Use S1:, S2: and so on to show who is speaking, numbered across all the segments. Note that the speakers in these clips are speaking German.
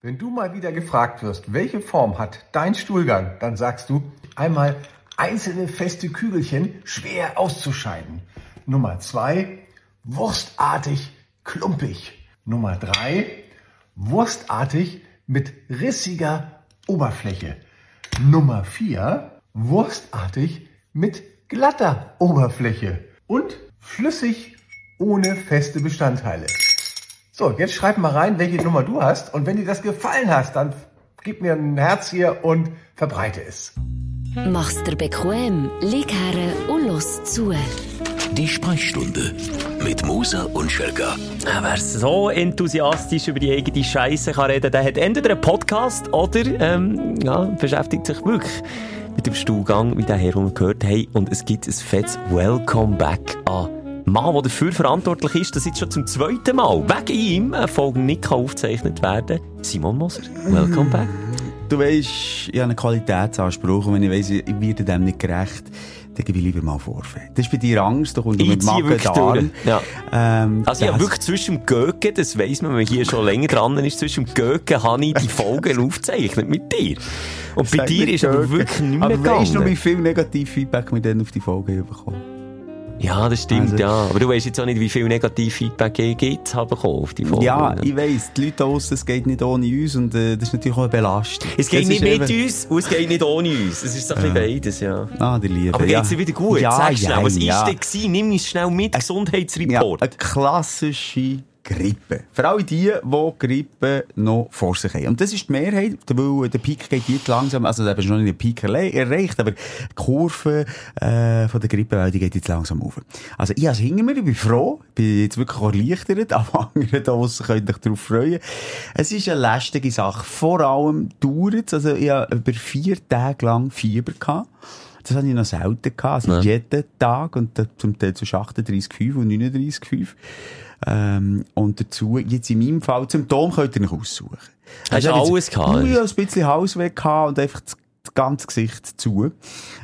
S1: Wenn du mal wieder gefragt wirst, welche Form hat dein Stuhlgang, dann sagst du einmal einzelne feste Kügelchen schwer auszuscheiden. Nummer zwei, wurstartig, klumpig. Nummer drei, wurstartig mit rissiger Oberfläche. Nummer vier, wurstartig mit glatter Oberfläche. Und flüssig ohne feste Bestandteile. So, jetzt schreib mal rein, welche Nummer du hast. Und wenn dir das gefallen hast, dann gib mir ein Herz hier und verbreite es.
S2: Mach's dir bequem, lieg her und los zu.
S3: Die Sprechstunde mit Musa und Schelga.
S4: Wer so enthusiastisch über die eigene Scheiße kann reden, der hat entweder einen Podcast oder ähm, ja, beschäftigt sich wirklich mit dem Stuhlgang, wie der Herr gehört haben. Und es gibt ein fettes Welcome Back an Mann, der dafür verantwortlich ist, dass jetzt schon zum zweiten Mal wegen ihm eine Folge nicht aufgezeichnet werden kann. Simon Moser, welcome back.
S5: Du weisst, ich habe einen Qualitätsanspruch und wenn ich weiss, ich werde dem nicht gerecht, dann gebe ich lieber mal Vorfeld. Das ist bei dir Angst, du kommst mit Magen.
S4: Ja. Ähm, also ja, wirklich zwischen dem Göken, das weiss man, wenn man hier schon länger dran ist, zwischen dem Göken habe ich die Folgen aufgezeichnet mit dir. Und bei dir ist aber wirklich nicht mehr aber gegangen.
S5: weißt du, wie viel Negativ-Feedback wir dann auf die Folge bekommen?
S4: Ja, das stimmt, also, ja. Aber du weißt jetzt auch nicht, wie viel Negativ-Feedback gibt habe auf die Folge.
S5: Ja, ich weiss, die Leute draussen, es geht nicht ohne uns und äh, das ist natürlich auch eine Belastung.
S4: Es geht das nicht mit eben... uns und es geht nicht ohne uns. Es ist so ein bisschen beides, ja.
S5: Ah, die Liebe.
S4: Aber geht's dir wieder gut?
S5: Ja,
S4: Sag schnell,
S5: ja,
S4: was
S5: ja.
S4: ist denn Nimm uns schnell mit, Gesundheitsreport.
S5: Ja, eine klassische Grippe. Vor allem die, die Grippe noch vor sich haben. Und das ist die Mehrheit, weil der Peak geht jetzt langsam, also da ist noch nicht der Peak erreicht, aber die Kurve äh, von der Grippe, die geht jetzt langsam auf. Also ich als hinter mir, ich bin froh, ich bin jetzt wirklich erleichtert, aber andere da draussen können sich darauf freuen. Es ist eine lästige Sache. Vor allem dauert es, also ich habe über vier Tage lang Fieber gehabt. Das hatte ich noch selten gehabt. Also ja. jeden Tag und zum Teil zwischen 38,5 und 39,5. Ähm, und dazu, jetzt in meinem Fall, Symptom könnt ihr nicht aussuchen.
S4: Hast du
S5: also,
S4: alles gehabt?
S5: Ich ein bisschen Hausweg gehabt und einfach das ganze Gesicht zu. Ähm,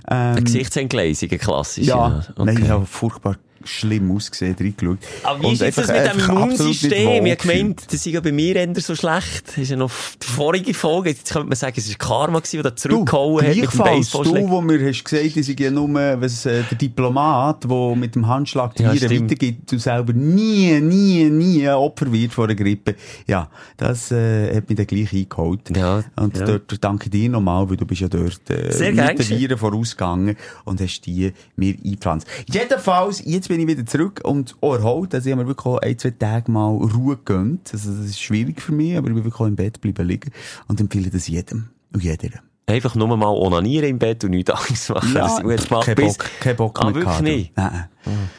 S4: Eine Gesichtsentgleisung, klassisch.
S5: Ja, okay. nein, ich habe furchtbar schlimm ausgesehen, reingeschaut.
S4: Aber wie ist jetzt das mit dem Immunsystem? Ich gemeint, das ist ja bei mir eher so schlecht. Das ist ja noch die vorige Folge. Jetzt könnte man sagen, es war Karma, gewesen, der zurückgehauen hat mit dem
S5: Baseball. Du, wo mir hast gesagt, ist ja nur was, äh, der Diplomat, der mit dem Handschlag die ja, Viren weitergibt, du selber nie, nie, nie Opfer wird von einer Grippe. Ja, das äh, hat mich dann gleich eingeholt.
S4: Ja,
S5: und
S4: ja.
S5: dort danke dir nochmal, weil du bist ja dort äh,
S4: Sehr
S5: mit den Viren vorausgegangen und hast die mir eingepflanzt. Jedenfalls, jetzt bin ich wieder zurück und auch erholt. Also ich habe mir wirklich ein, zwei Tage mal Ruhe gegönnt. Also das ist schwierig für mich, aber ich bin wirklich auch im Bett bleiben liegen und empfehle das jedem und jeder.
S4: Einfach nur mal onanieren im Bett und nichts anderes machen.
S5: Ja,
S4: das
S5: ist gemacht, kein Bock, kein Bock
S4: ah,
S5: mehr
S4: wirklich
S5: gehabt.
S4: nicht?
S5: Nein.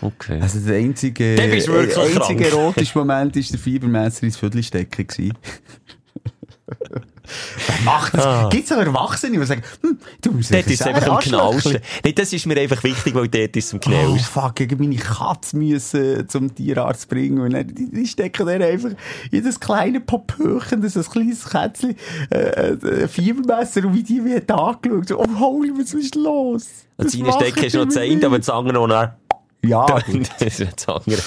S4: Oh, okay.
S5: Also der einzige,
S4: Der
S5: äh, einzige erotische Moment war der Fiebermesser ins Viertel stecken gewesen. Wer macht das?
S4: Ah.
S5: Gibt's auch Erwachsene, die sagen, hm, du musst
S4: Dort ist es einfach am knallsten. Nee, das ist mir einfach wichtig, weil dort ist es am
S5: Oh,
S4: knallsten.
S5: fuck, ich meine Katze müssen zum Tierarzt bringen und dann, die, die stecken dann einfach in das kleine Popöchen, das ist ein kleines Kätzchen, äh, äh, Fiebermesser und wie die wird angeschaut. So, oh, holy, was ist los?
S4: Das eine Stecken ist noch eine,
S5: mir?
S4: aber das andere noch nach.
S5: Ja,
S4: das ist das andere.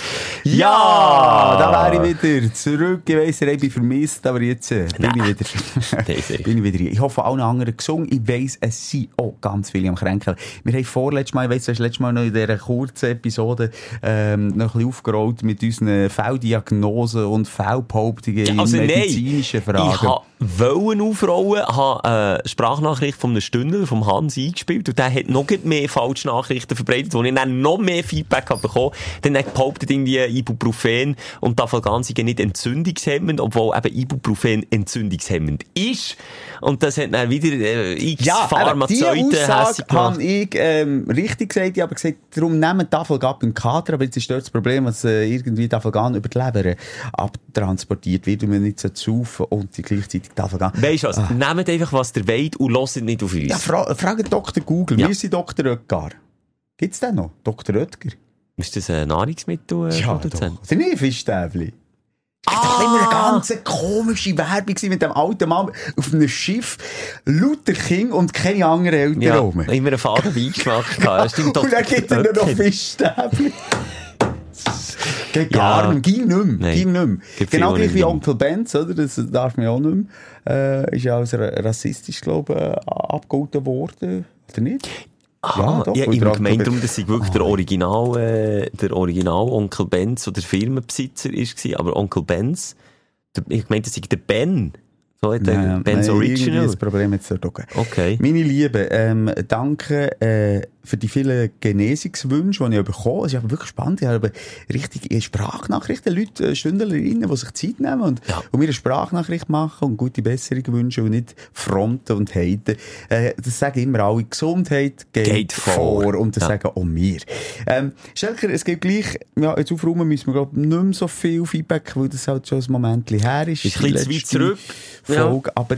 S5: Ja, da wäre ich wieder zurück. Ich weiss, ich bin vermisst, aber jetzt äh, bin
S4: Nein.
S5: ich wieder, bin ich wieder hier. Ich hoffe, allen anderen gesungen. Ich weiss, es sind auch ganz viele am Kränkeln. Wir haben vorletztes Mal, ich weiss, du hast letztes Mal noch in dieser kurzen Episode ähm, noch ein bisschen aufgerollt mit unseren Fehldiagnosen und Fehlbehauptungen
S4: Ja,
S5: in
S4: also nein,
S5: medizinischen Fragen.
S4: Wollen aufrollen, habe eine Sprachnachricht von einem Stündler, vom Hans, eingespielt und der hat noch mehr falsche Nachrichten verbreitet, wo ich dann noch mehr Feedback habe bekommen. Dann hat behauptet irgendwie Ibuprofen und Tafalganzige nicht entzündungshemmend, obwohl eben Ibuprofen entzündungshemmend ist. Und das hat dann wieder äh, x
S5: Ja,
S4: Pharmazeuten hässig gemacht.
S5: habe ich ähm, richtig gesagt. Ich habe gesagt, darum nehmen Tafelgab im Kater, aber jetzt ist dort das Problem, dass äh, irgendwie Tafelgan über die Leber äh, abtransportiert wird und man nicht so saufen und die gleichzeitig Tafelgan.
S4: Weisst du was? Nehmt einfach, was ihr wollt und hört nicht auf uns.
S5: Ja, fra fragt Dr. Google.
S4: Ja.
S5: Wir sind Dr. Oetgar. Gibt's den noch? Dr. Oetker?
S4: ist das ein Nahrungsmittel? Äh,
S5: Ja,
S4: Produzent?
S5: doch. Sind nicht Fischstäbli? Ah! Das war immer eine ganz komische Werbung mit dem alten Mann auf einem Schiff, lauter Kinder und keine anderen Eltern
S4: Ja,
S5: rum.
S4: immer einen faden Beigeschmack. Ja.
S5: Und dann gibt er noch Fischstäbli. Geht gar
S4: Ja.
S5: nicht, ging nicht mehr, ging nicht mehr. Genau gleich wie Onkel Benz, oder? Das darf man ja auch nicht mehr. Äh, ist ja als ra- rassistisch, glaube ich, äh, abgehalten worden, oder nicht?
S4: Ah, ja,
S5: weil
S4: ich
S5: der
S4: habe gemeint, darum, dass ich wirklich der Original, äh, der Original Onkel Benz oder Firmenbesitzer ist, gewesen, aber Onkel Benz, der, ich meinte, das sei der Ben. So hat der
S5: Nein,
S4: Ben's
S5: nein, irgendwie
S4: Original.
S5: Das Problem jetzt auch.
S4: Okay.
S5: Meine Lieben, ähm, danke äh, für die vielen Genesungswünsche, die ich bekommen habe. Es ist aber wirklich spannend. Ich habe richtig Sprachnachrichten, Leute, äh, Stündlerinnen, die sich Zeit nehmen und,
S4: Ja.
S5: und mir eine Sprachnachricht machen und gute Besserung wünschen und nicht fronten und haten. Äh, das sagen immer alle, Gesundheit geht,
S4: Geht vor.
S5: Und das
S4: Ja.
S5: sagen auch wir. Ähm, Schelker, es gibt gleich, ja, jetzt aufräumen müssen wir, glaube ich, nicht mehr so viel Feedback, weil das halt schon ein Moment her ist.
S4: Ist ein bisschen zu weit zurück. Ja.
S5: Folge. Aber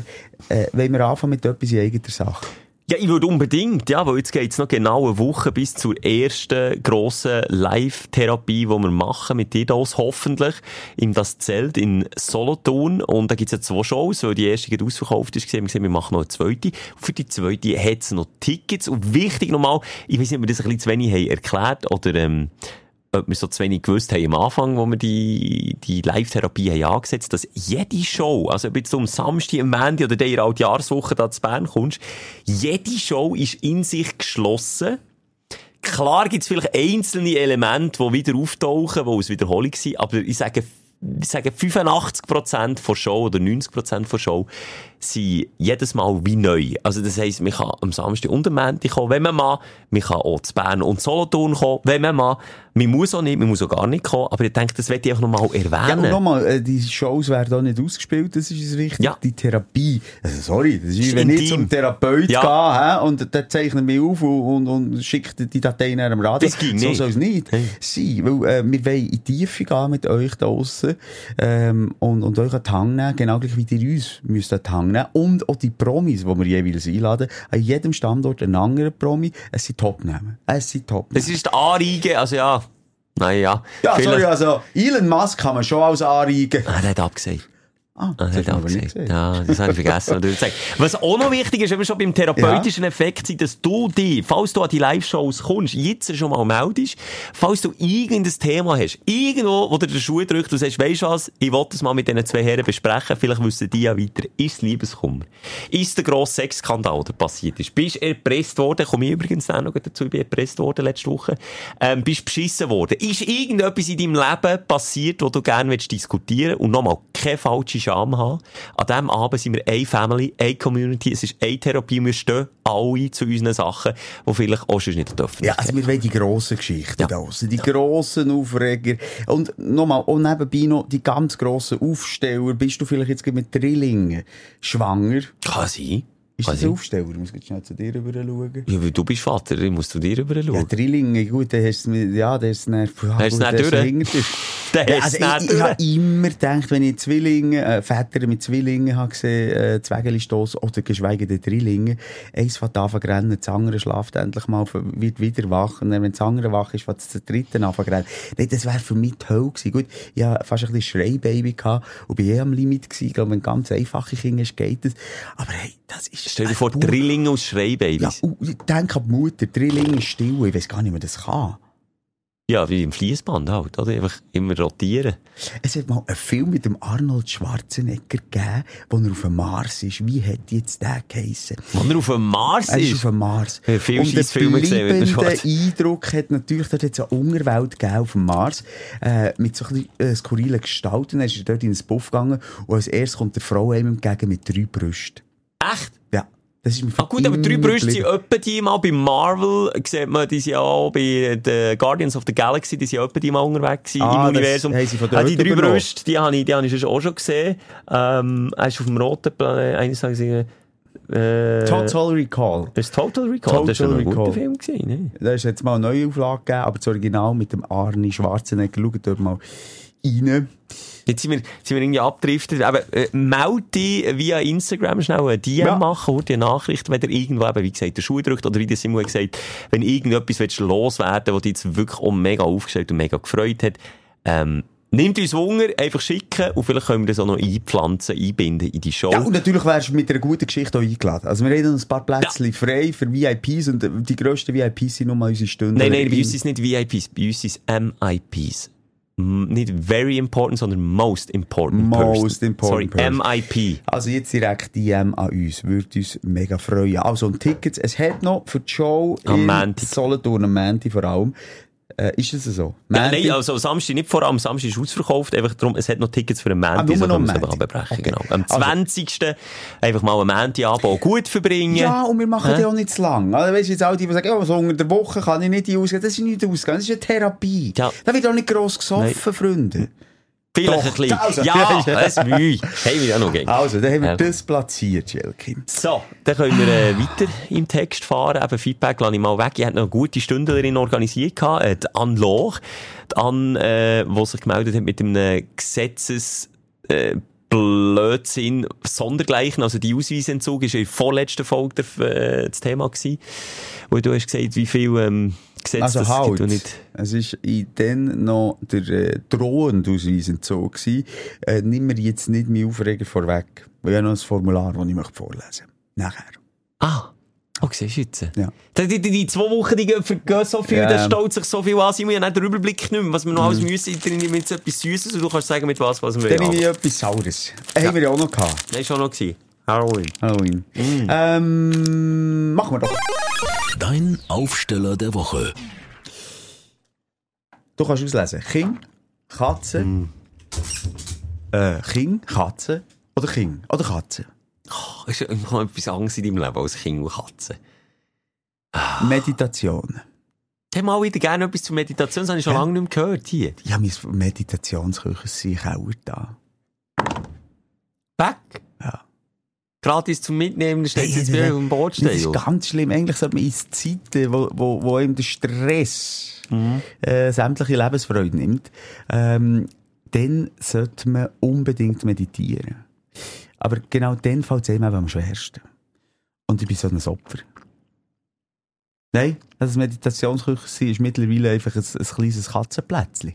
S5: äh, wollen wir anfangen mit etwas in eigener Sache?
S4: Ja, ich würde unbedingt, ja, weil jetzt geht's noch genau eine Woche bis zur ersten grossen Live-Therapie, die wir machen mit Didos, hoffentlich, in das Zelt in Solothurn. Und da gibt's ja zwei Shows, weil die erste gerade ausverkauft ist. Wir gesehen, wir machen noch eine zweite. Für die zweite hat's noch Tickets. Und wichtig nochmal, ich weiß nicht, ob wir das ein bisschen zu wenig haben erklärt oder, ähm, ob wir so zu wenig gewusst haben am Anfang, wo wir die, die Live-Therapie haben angesetzt, dass jede Show, also ob jetzt am Samstag, am Montag oder der in der Altjahreswoche da zu Bern kommst, jede Show ist in sich geschlossen. Klar gibt's vielleicht einzelne Elemente, die wieder auftauchen, die aus Wiederholung sind, aber ich sage, ich sage 85% von Show oder 90% von Show sind jedes Mal wie neu. Also das heisst, man kann am Samstag und am Montag kommen, wenn man mal, man kann auch zu Bern und Solothurn kommen, wenn man mal, man muss auch nicht, man muss auch gar nicht kommen, aber ich denke, das möchte ich auch nochmal
S5: Ja, und
S4: erwähnen.
S5: nochmal, äh, die Shows werden auch nicht ausgespielt, das ist es wichtig.
S4: Ja.
S5: Die Therapie, also sorry, das ist, wenn ich zum Therapeut
S4: Ja.
S5: gehe, hä, und der zeichnet mich auf und, und, und schickt die Dateien dem Radio.
S4: Das
S5: so
S4: nicht.
S5: soll es nicht sein, weil äh, wir wollen in die Tiefe gehen mit euch da draussen ähm, und, und euch an die Hand nehmen, genau gleich wie ihr uns müsst an die Hand nehmen und auch die Promis, die wir jeweils einladen, an jedem Standort einen anderen Promi, es sind Topnamen. Es sind Topnamen.
S4: Das ist die Anreige, also ja, naja.
S5: ja,
S4: vielleicht-
S5: sorry, also Elon Musk kann man schon als Anreigen.
S4: Ah, der hat abgesagt.
S5: Ah,
S4: Ah,
S5: das
S4: hat er
S5: aber nicht gesehen.
S4: Ja, das habe ich vergessen. was du gesagt. Was auch noch wichtig ist, wenn wir schon beim therapeutischen Effekt sind, dass du dich, falls du an die Live-Shows kommst, jetzt schon mal meldest, falls du irgendein Thema hast, irgendwo, wo dir der Schuh drückt, du sagst, weisst du was, ich wollte es mal mit diesen zwei Herren besprechen, vielleicht wissen die ja weiter. Ist es Liebeskummer? Ist der grosse Sexskandal, der passiert ist? Bist du erpresst worden? Komme ich übrigens auch noch dazu, ich bin erpresst worden letzte Woche. Ähm, bist beschissen worden? Ist irgendetwas in deinem Leben passiert, wo du gerne willst diskutieren und nochmal keine falsche Scham haben? An diesem Abend sind wir eine Family, eine Community, es ist eine Therapie, wir stehen alle zu unseren Sachen, die vielleicht auch schon nicht dürfen.
S5: Ja, also wir wollen die grossen Geschichten
S4: Ja.
S5: da die grossen Aufreger. Und nochmal, und nebenbei noch die ganz grossen Aufsteller. Bist du vielleicht jetzt mit Drillingen schwanger?
S4: Kann sein.
S5: Ist das ein. Aufsteller? Ich muss jetzt schnell zu dir rüber schauen.
S4: Ja, weil du bist Vater, ich muss zu dir rüber
S5: Ja,
S4: schauen.
S5: Drillinge, gut, dann hast du mir, ja, der ist dann, ja,
S4: Hast du
S5: gut,
S4: dann
S5: ist
S4: durch? Der
S5: Ja, also ich, ich
S4: durch.
S5: habe immer gedacht, wenn ich Zwillinge, äh, Väter mit Zwillingen habe gesehen, äh, Zwägeli stossen, oder geschweige denn Drillinge, eins fängt an zu rennen, das andere schlaft endlich mal, wird wieder wach, und dann, wenn das andere wach ist, fängt das der dritte an zu rennen. Nee, das wäre für mich die Hölle gewesen. Gut, ich hatte fast ein bisschen Schreibaby gehabt, und bin eh am Limit gewesen. Ich glaube, wenn ganz einfache Kinder geht das. Aber hey, das ist...
S4: Stell dir vor, Drillinge aus
S5: Ja,
S4: Schreibabys.
S5: und ich denke an die Mutter, Drillinge ist still, ich weiß gar nicht, wie man das kann.
S4: Ja, wie im Fließband halt, oder? Einfach immer rotieren.
S5: Es hat mal einen Film mit dem Arnold Schwarzenegger gegeben, wo er auf dem Mars ist. Wie hat jetzt der geheissen?
S4: Wenn er auf dem Mars
S5: Er ist
S4: ist.
S5: auf dem Mars.
S4: Habe viele
S5: Und der bleibende Eindruck hat natürlich, dort hat es eine Unterwelt gegeben auf dem Mars, äh, mit so ein bisschen, äh, skurrilen Gestalten. Er ist dort in einen Buff gegangen und als erstes kommt der Frau einem entgegen mit drei Brüsten.
S4: Echt?
S5: Das ist
S4: Ah gut, aber drei Brüste sind etwa die mal bei Marvel, sieht man, die sind ja auch bei den Guardians of the Galaxy, die sind etwa die mal unterwegs
S5: Ah,
S4: im
S5: das
S4: Universum.
S5: haben sie von
S4: ah, die drei
S5: übernommen.
S4: Brüste, die habe ich, die habe ich auch schon gesehen. Ähm, er ist auf dem roten Planet, eines Tages, äh,
S5: Total Recall.
S4: Das ist Total Recall, das ist schon
S5: Total
S4: ein guter. Film gewesen, ne?
S5: Da ist jetzt mal eine neue Auflage gegeben, aber das Original mit dem Arnie Schwarzenegger. Schaut dort mal rein.
S4: Jetzt sind wir, sind wir irgendwie abgedriftet. Aber äh, meld dich via Instagram schnell ein DM
S5: Ja.
S4: machen, oder eine Nachricht, wenn ihr irgendwo eben, wie gesagt, der Schuh drückt, oder wie der Simon gesagt, wenn irgendetwas willst loswerden was dich jetzt wirklich auch mega aufgestellt und mega gefreut hat, ähm, Nimmt uns Wunder, einfach schicken und vielleicht können wir das auch noch einpflanzen, einbinden in die Show.
S5: Ja, und natürlich wärst du mit einer guten Geschichte auch eingeladen. Also wir haben noch ein paar Plätze frei für VIPs und die grössten VIPs sind nur mal unsere Stunden.
S4: nein, nein, bei uns sind es nicht VIPs, bei uns sind es MIPs. Nicht very important, sondern most important person.
S5: Most important
S4: Sorry,
S5: person.
S4: MIP.
S5: Also jetzt direkt DM an uns, würde uns mega freuen. Also und Tickets, es hat noch für die Show
S4: Am
S5: in
S4: Montag.
S5: Solothurn am Montag vor allem. Äh, ist es so?
S4: Ja, nein, also Samstag nicht vor allem. Samstag ist ausverkauft. Einfach darum, es hat noch Tickets für den
S5: Ah,
S4: Montag.
S5: nur noch
S4: können wir
S5: am
S4: es abbrechen,
S5: Okay.
S4: genau. Am
S5: Also-
S4: 20. einfach mal am Montagabend gut verbringen.
S5: Ja, und wir machen
S4: Hä?
S5: ja auch nicht zu lang. Also, weißt du, jetzt alle, die die sagen, ja, so unter der Woche kann ich nicht ausgehen. Das ist nicht ausgehen, das ist eine Therapie.
S4: Ja.
S5: Da wird auch nicht gross gesoffen, Freunde.
S4: Vielleicht
S5: Doch.
S4: ein bisschen.
S5: Also,
S4: ja, es Mühe. Haben wir ja noch gegen.
S5: Also, dann haben wir
S4: Ja.
S5: das platziert, Jelkin.
S4: So, dann können wir äh, weiter im Text fahren. Eben Feedback lasse ich mal weg. Ich hatte noch eine gute Stündlerin organisiert, gehabt, äh, die Anne Loch. Die Anne, äh, die sich gemeldet hat mit einem Gesetzes... Äh, Blödsinn, Sondergleichen, also die Ausweisentzug ist in der vorletzten Folge der, äh, das Thema gewesen, wo du hast gesagt, wie viel ähm, Gesetze
S5: Also
S4: das
S5: halt,
S4: gibt nicht...
S5: es ist in dann noch der äh, drohende Ausweisentzug gewesen. Äh, nimm mir jetzt nicht meinen Aufreger vorweg. Weil ich habe noch ein Formular, das ich möchte vorlesen Nachher.
S4: Ah, oh, siehst du jetzt?
S5: Ja.
S4: Die, die, die, die zwei Wochen, die gehen vergehen so viel,
S5: Ja.
S4: da staut sich so viel an, sie haben ja nicht den Überblick nicht mehr, was wir noch
S5: Mhm.
S4: alles müssen, drin mit so etwas Süßes und du kannst sagen, mit was, was wir
S5: Dann habe ich etwas Saures. Äh, Haben wir ja auch noch gehabt.
S4: War schon noch. gewesen. Halloween.
S5: Halloween.
S4: Mhm.
S5: Ähm, machen wir doch.
S3: Dein Aufsteller der Woche.
S5: Du kannst auslesen. King, Katze,
S4: Mhm.
S5: äh, King, Katze oder King oder Katze.
S4: Oh, ist ja noch etwas Angst in deinem Leben als Kind und Katze. Ah.
S5: Meditation.
S4: Habe mal wieder gerne etwas zur Meditation, das habe ich schon
S5: Ja.
S4: lange nicht mehr gehört hier.
S5: Habe mein Meditationsküche sich auch da.
S4: Back.
S5: Ja.
S4: Gratis zum Mitnehmen, steht
S5: Hey,
S4: jetzt wieder auf dem Board
S5: Das ist
S4: stehen.
S5: ganz schlimm. Eigentlich sollte man in Zeiten, wo, wo, wo ihm der Stress
S4: Mhm.
S5: äh, sämtliche Lebensfreude nimmt, ähm, dann sollte man unbedingt meditieren. Aber genau dann fällt es einem am schwersten. Und ich bin so ein Opfer. Nein, das Meditationsküche ist mittlerweile einfach ein, ein kleines Katzenplätzchen.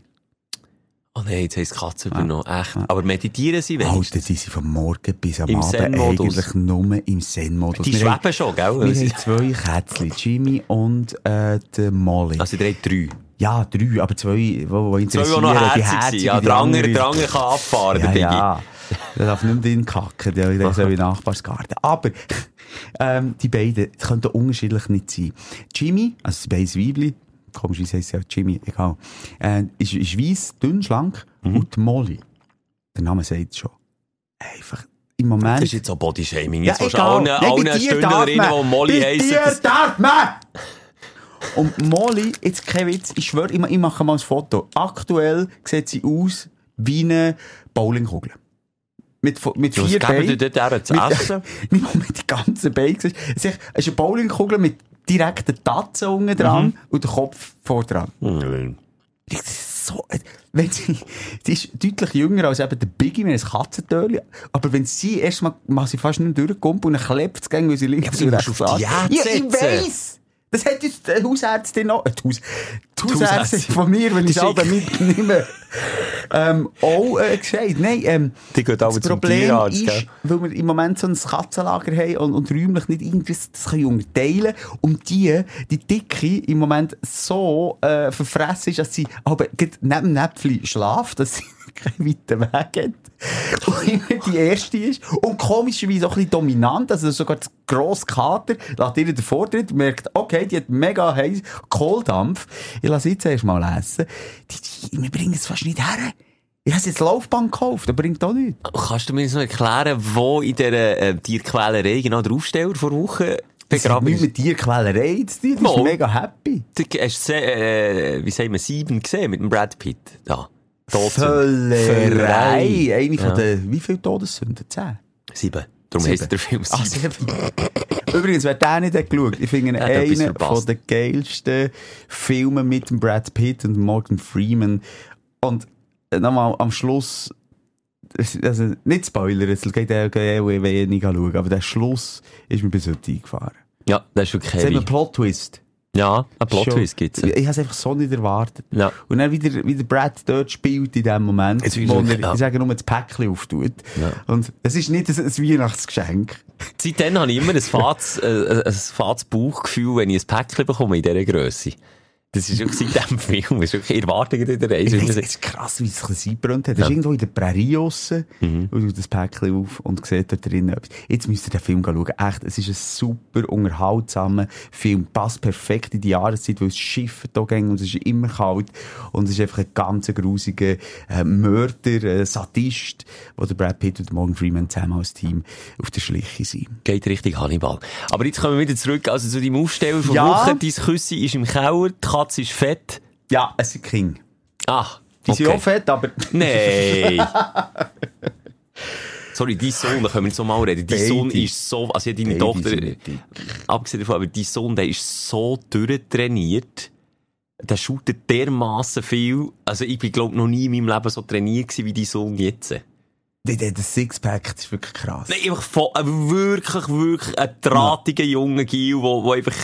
S4: Oh nein, jetzt heisst Katze
S5: Ah.
S4: übernommen. Echt. Aber meditieren sie
S5: Alter,
S4: wenigstens.
S5: die sind vom Morgen bis am
S4: Im
S5: Abend eigentlich nur im Zen-Modus.
S4: Die
S5: Wir haben-
S4: schweben schon, gell?
S5: Wir
S4: Sie-
S5: haben zwei Kätzchen, Jimmy und äh, die Molly.
S4: Also, ihr habt drei.
S5: ja, drei, aber zwei, die, die
S4: Zwei,
S5: interessieren.
S4: die noch
S5: die
S4: herzig
S5: herzigen,
S4: Ja,
S5: die
S4: der andere, der kann abfahren,
S5: ja,
S4: der Biggie.
S5: ja. Der darf nicht mehr drin kacken, der, ist ja wie Nachbarsgarten. Aber, ähm, die beiden, die könnten unterschiedlich nicht sein. Jimmy, also die beiden Weibli, komischerweise heisst sie ja Jimmy, egal, äh, ist, ist weiss, dünn, schlank,
S4: Mhm.
S5: und Molly, der Name sagt es schon, einfach, im Moment...
S4: Das ist jetzt so Bodyshaming. Jetzt
S5: Ja, egal.
S4: allen,
S5: Nein,
S4: allen Stündlerinnen, die. Molly heissen,
S5: dir darf man! Und Molly, jetzt kein Witz, ich schwöre, ich, ich mache mal ein Foto. Aktuell sieht sie aus wie eine Bowlingkugel. Mit, mit
S4: Was
S5: vier
S4: geben
S5: Beinen.
S4: dir dort her zu
S5: Mit-
S4: essen?
S5: Mal mit die ganzen Beinen. Es ist eine Bowlingkugel mit direkten Tatzen unten dran
S4: Mhm.
S5: und der Kopf vor dran.
S4: Hm.
S5: Das ist so, wenn sie, die ist deutlich jünger als eben der Biggie, wenn ein Katzentöli. Aber wenn sie erstmal, mal sie fast nicht durchkommt und dann klebt es gegen, weil sie links
S4: Ja,
S5: und rechts Ja, ich weiss! Das hat uns die Hausärztin noch, äh, die, Haus, die Hausärztin von mir, wenn ich es alle mitnehme, ähm, auch äh, gesagt. Nein, ähm,
S4: Die geht
S5: das Problem
S4: Tierarzt,
S5: ist,
S4: gell?
S5: weil wir im Moment so ein Katzenlager haben und, und räumlich nicht irgendwie das können unterteilen und die, die Dicke im Moment so äh, verfressen ist, dass sie aber neben dem Näpfchen schlaft, dass sie keinen weiten Weg hat. Und immer die erste ist. Und komischerweise auch ein bisschen dominant, also sogar das grosse Kater lässt ihr den Vortritt, merkt, okay, die hat mega heiß Kohldampf. Ich lasse jetzt erst mal lesen. Die, die, wir bringen es fast nicht her. Ich habe jetzt Laufbahn gekauft, das bringt auch nichts.
S4: Kannst du mir jetzt noch erklären, wo in dieser äh, Tierquälerei genau der Aufsteller vor Wochen begraben ist?
S5: mit Tierquälerei zu tun, das ist
S4: Mal.
S5: mega happy.
S4: Du hast, äh, wie sagen wir, sieben gesehen mit dem Brad Pitt. Da.
S5: Völlerei. Eine
S4: Ja.
S5: von den, wie viele Todessünden? Zehn?
S4: Sieben. Darum heisst der Film
S5: Ah,
S4: sieben.
S5: sieben. Übrigens, wer den nicht hat geschaut, ich finde ihn einen von den geilsten Filmen mit Brad Pitt und Morgan Freeman. Und äh, nochmal am Schluss, also nicht Spoiler, es geht ja eh wenig schauen, aber der Schluss ist mir bis heute eingefahren.
S4: Ja, das ist wirklich
S5: Es hat einen
S4: heavy.
S5: Plot-Twist.
S4: Ja, ein Plot-Twist
S5: Schon-
S4: gibt's.
S5: Ich habe es einfach so nicht erwartet.
S4: Ja.
S5: Und dann wieder, wie der Brad dort spielt in dem Moment,
S4: Jetzt
S5: wo er,
S4: ja.
S5: ich sage nur, das Päckchen auftut.
S4: Ja.
S5: Und es ist nicht ein, ein Weihnachtsgeschenk.
S4: Seitdem habe ich immer ein fades, äh, ein fades Bauchgefühl, wenn ich ein Päckchen bekomme in dieser Grösse. Das ist wirklich seit dem Film, ist wirklich Erwartungen in der Reise.
S5: Es ist krass, wie es bisschen eingebrannt hat. Das ist irgendwo in der Prärie aussen,
S4: Mhm.
S5: und du das Päckchen auf und siehst dort drin etwas. Jetzt müsst ihr den Film schauen. Echt, es ist ein super unterhaltsamer Film. Passt perfekt in die Jahreszeit, weil es Schiffe da gehen und es ist immer kalt. Und es ist einfach ein ganz grusiger äh, Mörder, äh, Sadist, wo der Brad Pitt und der Morgan Freeman zusammen als Team auf der Schliche sind.
S4: Geht richtig Hannibal. Aber jetzt kommen wir wieder zurück, also zu deinem Aufsteller von
S5: Ja.
S4: Woche. Dein Küssi ist im Keller, Katze ist fett.
S5: Ja, es sind King.
S4: Ach,
S5: Die sind auch fett, aber...
S4: Nein. Sorry, dein Sohn, da können wir nicht so mal reden. Dein. Sohn ist so, also ja, deine Tochter, abgesehen davon, aber dein Sohn, der ist so durchtrainiert. Der shootet dermassen viel. Also ich bin, glaub, noch nie in meinem Leben so trainiert gewesen wie dein Sohn jetzt.
S5: Der, der, der Sixpack, das ist wirklich krass.
S4: Nein, einfach voll, wirklich, wirklich ein drahtiger junger Gil, wo einfach,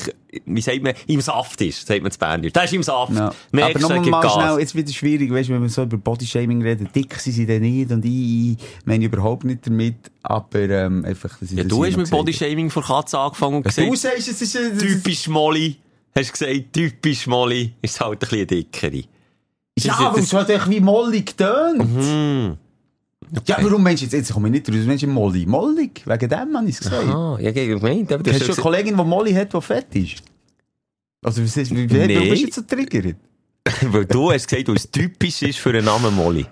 S4: wie sagt man, im Saft ist, sagt man zu Bernisch. Der ist im Saft. Merkst,
S5: aber
S4: er
S5: nochmal mal
S4: Gas.
S5: schnell, jetzt wieder schwierig, weißt, wenn wir so über Bodyshaming reden. Dick sind sie dann nicht und ich meine überhaupt nicht damit, aber ähm, einfach, ich
S4: Ja,
S5: das
S4: du hast mit. Bodyshaming vor Katze angefangen und gesagt,
S5: Du sagst, es ist ein...
S4: typisch Molly. Hast gesagt, typisch Molly ist halt ein bisschen dickere.
S5: Ja,
S4: Das-
S5: aber
S4: das-
S5: es hat echt wie Molly getönt.
S4: Hm.
S5: Ja, warum meinst du jetzt, jetzt komme ich nicht raus, Mensch, Molly. Mollig, wegen dem habe ich es gesagt.
S4: Ah, ja, gemeint. Aber du
S5: Hast du eine Kollegin, die Molly hat, die fett ist? Also, was ist, wie, wie,
S4: Nee.
S5: warum bist du jetzt so triggert?
S4: Weil du hast gesagt, was typisch ist für einen Namen Molly.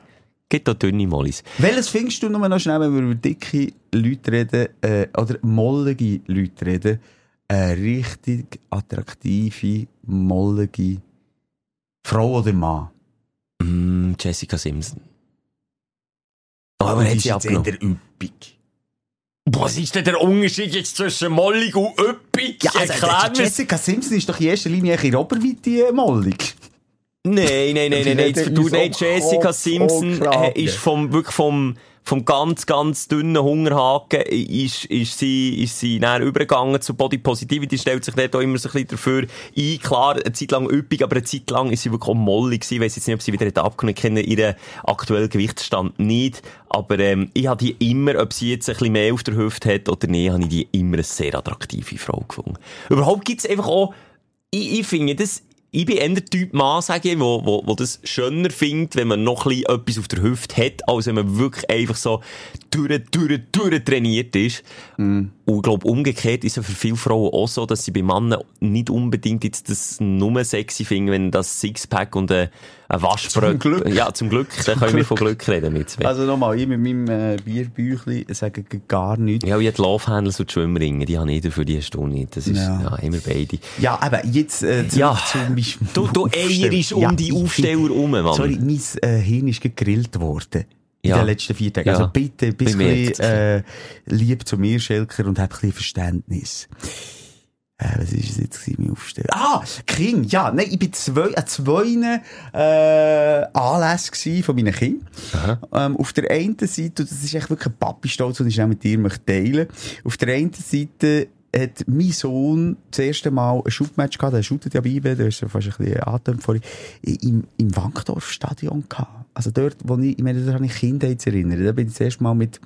S4: Gibt da dünne Mollys.
S5: Welches findest du nur noch schnell, wenn wir über dicke Leute reden, äh, oder mollige Leute reden, eine richtig attraktive, mollige Frau oder Mann?
S4: Mm, Jessica Simpson. Aber
S5: die
S4: hat
S5: ist
S4: sie abgenommen.
S5: eher üppig.
S4: Was ist denn der Unterschied jetzt zwischen mollig und üppig?
S5: Ja, also,
S4: Erklär mir.
S5: Jessica Simpson ist doch in erster Linie in Oberweite äh, mollig.
S4: Nein, nein, nein, nein, nein, nein, Jessica Simpson äh, ist vom, wirklich vom, vom ganz, ganz dünnen Hungerhaken ist, ist sie, ist sie dann übergegangen zu Body Positivity, stellt sich dort auch immer so ein bisschen dafür ein. Klar, eine Zeit lang üppig, aber eine Zeit lang ist sie wirklich auch mollig gewesen. Ich weiss jetzt nicht, ob sie wieder hat abgenommen. Kenne ihren aktuellen Gewichtsstand nicht. Aber, ähm, ich habe die immer, ob sie jetzt ein bisschen mehr auf der Hüfte hat oder nicht, habe ich die immer eine sehr attraktive Frau gefunden. Überhaupt gibt's einfach auch, ich, ich finde das, ich bin eher der Typ Mann, sage ich, wo, wo, wo das schöner findet, wenn man noch ein etwas auf der Hüfte hat, als wenn man wirklich einfach so durch, durch, durch trainiert ist. Und ich glaube, umgekehrt ist es für viele Frauen auch so, dass sie bei Männern nicht unbedingt jetzt das nur sexy finden, wenn das Sixpack und ein, ein Waschbrett...
S5: Zum Glück.
S4: Ja, zum Glück. Dann können wir von Glück reden mit zwei.
S5: Also nochmal, ich mit meinem äh, Bierbüchli sage gar nichts.
S4: ja, ich die Love Handles und die Schwimmringe, die habe ich für die Stunde nicht. Das ist,
S5: Ja.
S4: ja, immer beide.
S5: Ja, aber jetzt äh, zurück
S4: Ja.
S5: zum Beispiel.
S4: Du, du eierst um die Aufsteller rum, Mann.
S5: Sorry, mein äh, Hirn ist gegrillt worden. In
S4: Ja.
S5: den letzten vier Tagen.
S4: Ja.
S5: Also bitte ein bisschen äh, lieb zu mir, Schelker, und hab ein bisschen Verständnis. Äh, was ist es jetzt gewesen, mein Aufsteller? Ah, King, ja, nein, ich bin zwei, an zwei äh, Anlässen von meinen Kindern. Ähm, auf der einen Seite, und das ist echt wirklich ein Papi-Stolz, den ich schnell mit dir möchte teilen Auf der einen Seite hat mein Sohn das erste Mal ein Shootmatch gehabt, der shootet ja bei der ist ja fast ein bisschen angetönt vorhin, im, im Wankdorf-Stadion gehabt. Also dort, wo ich, ich meine, da habe ich Kindheitserinnerungen. Da bin ich das erste Mal mit,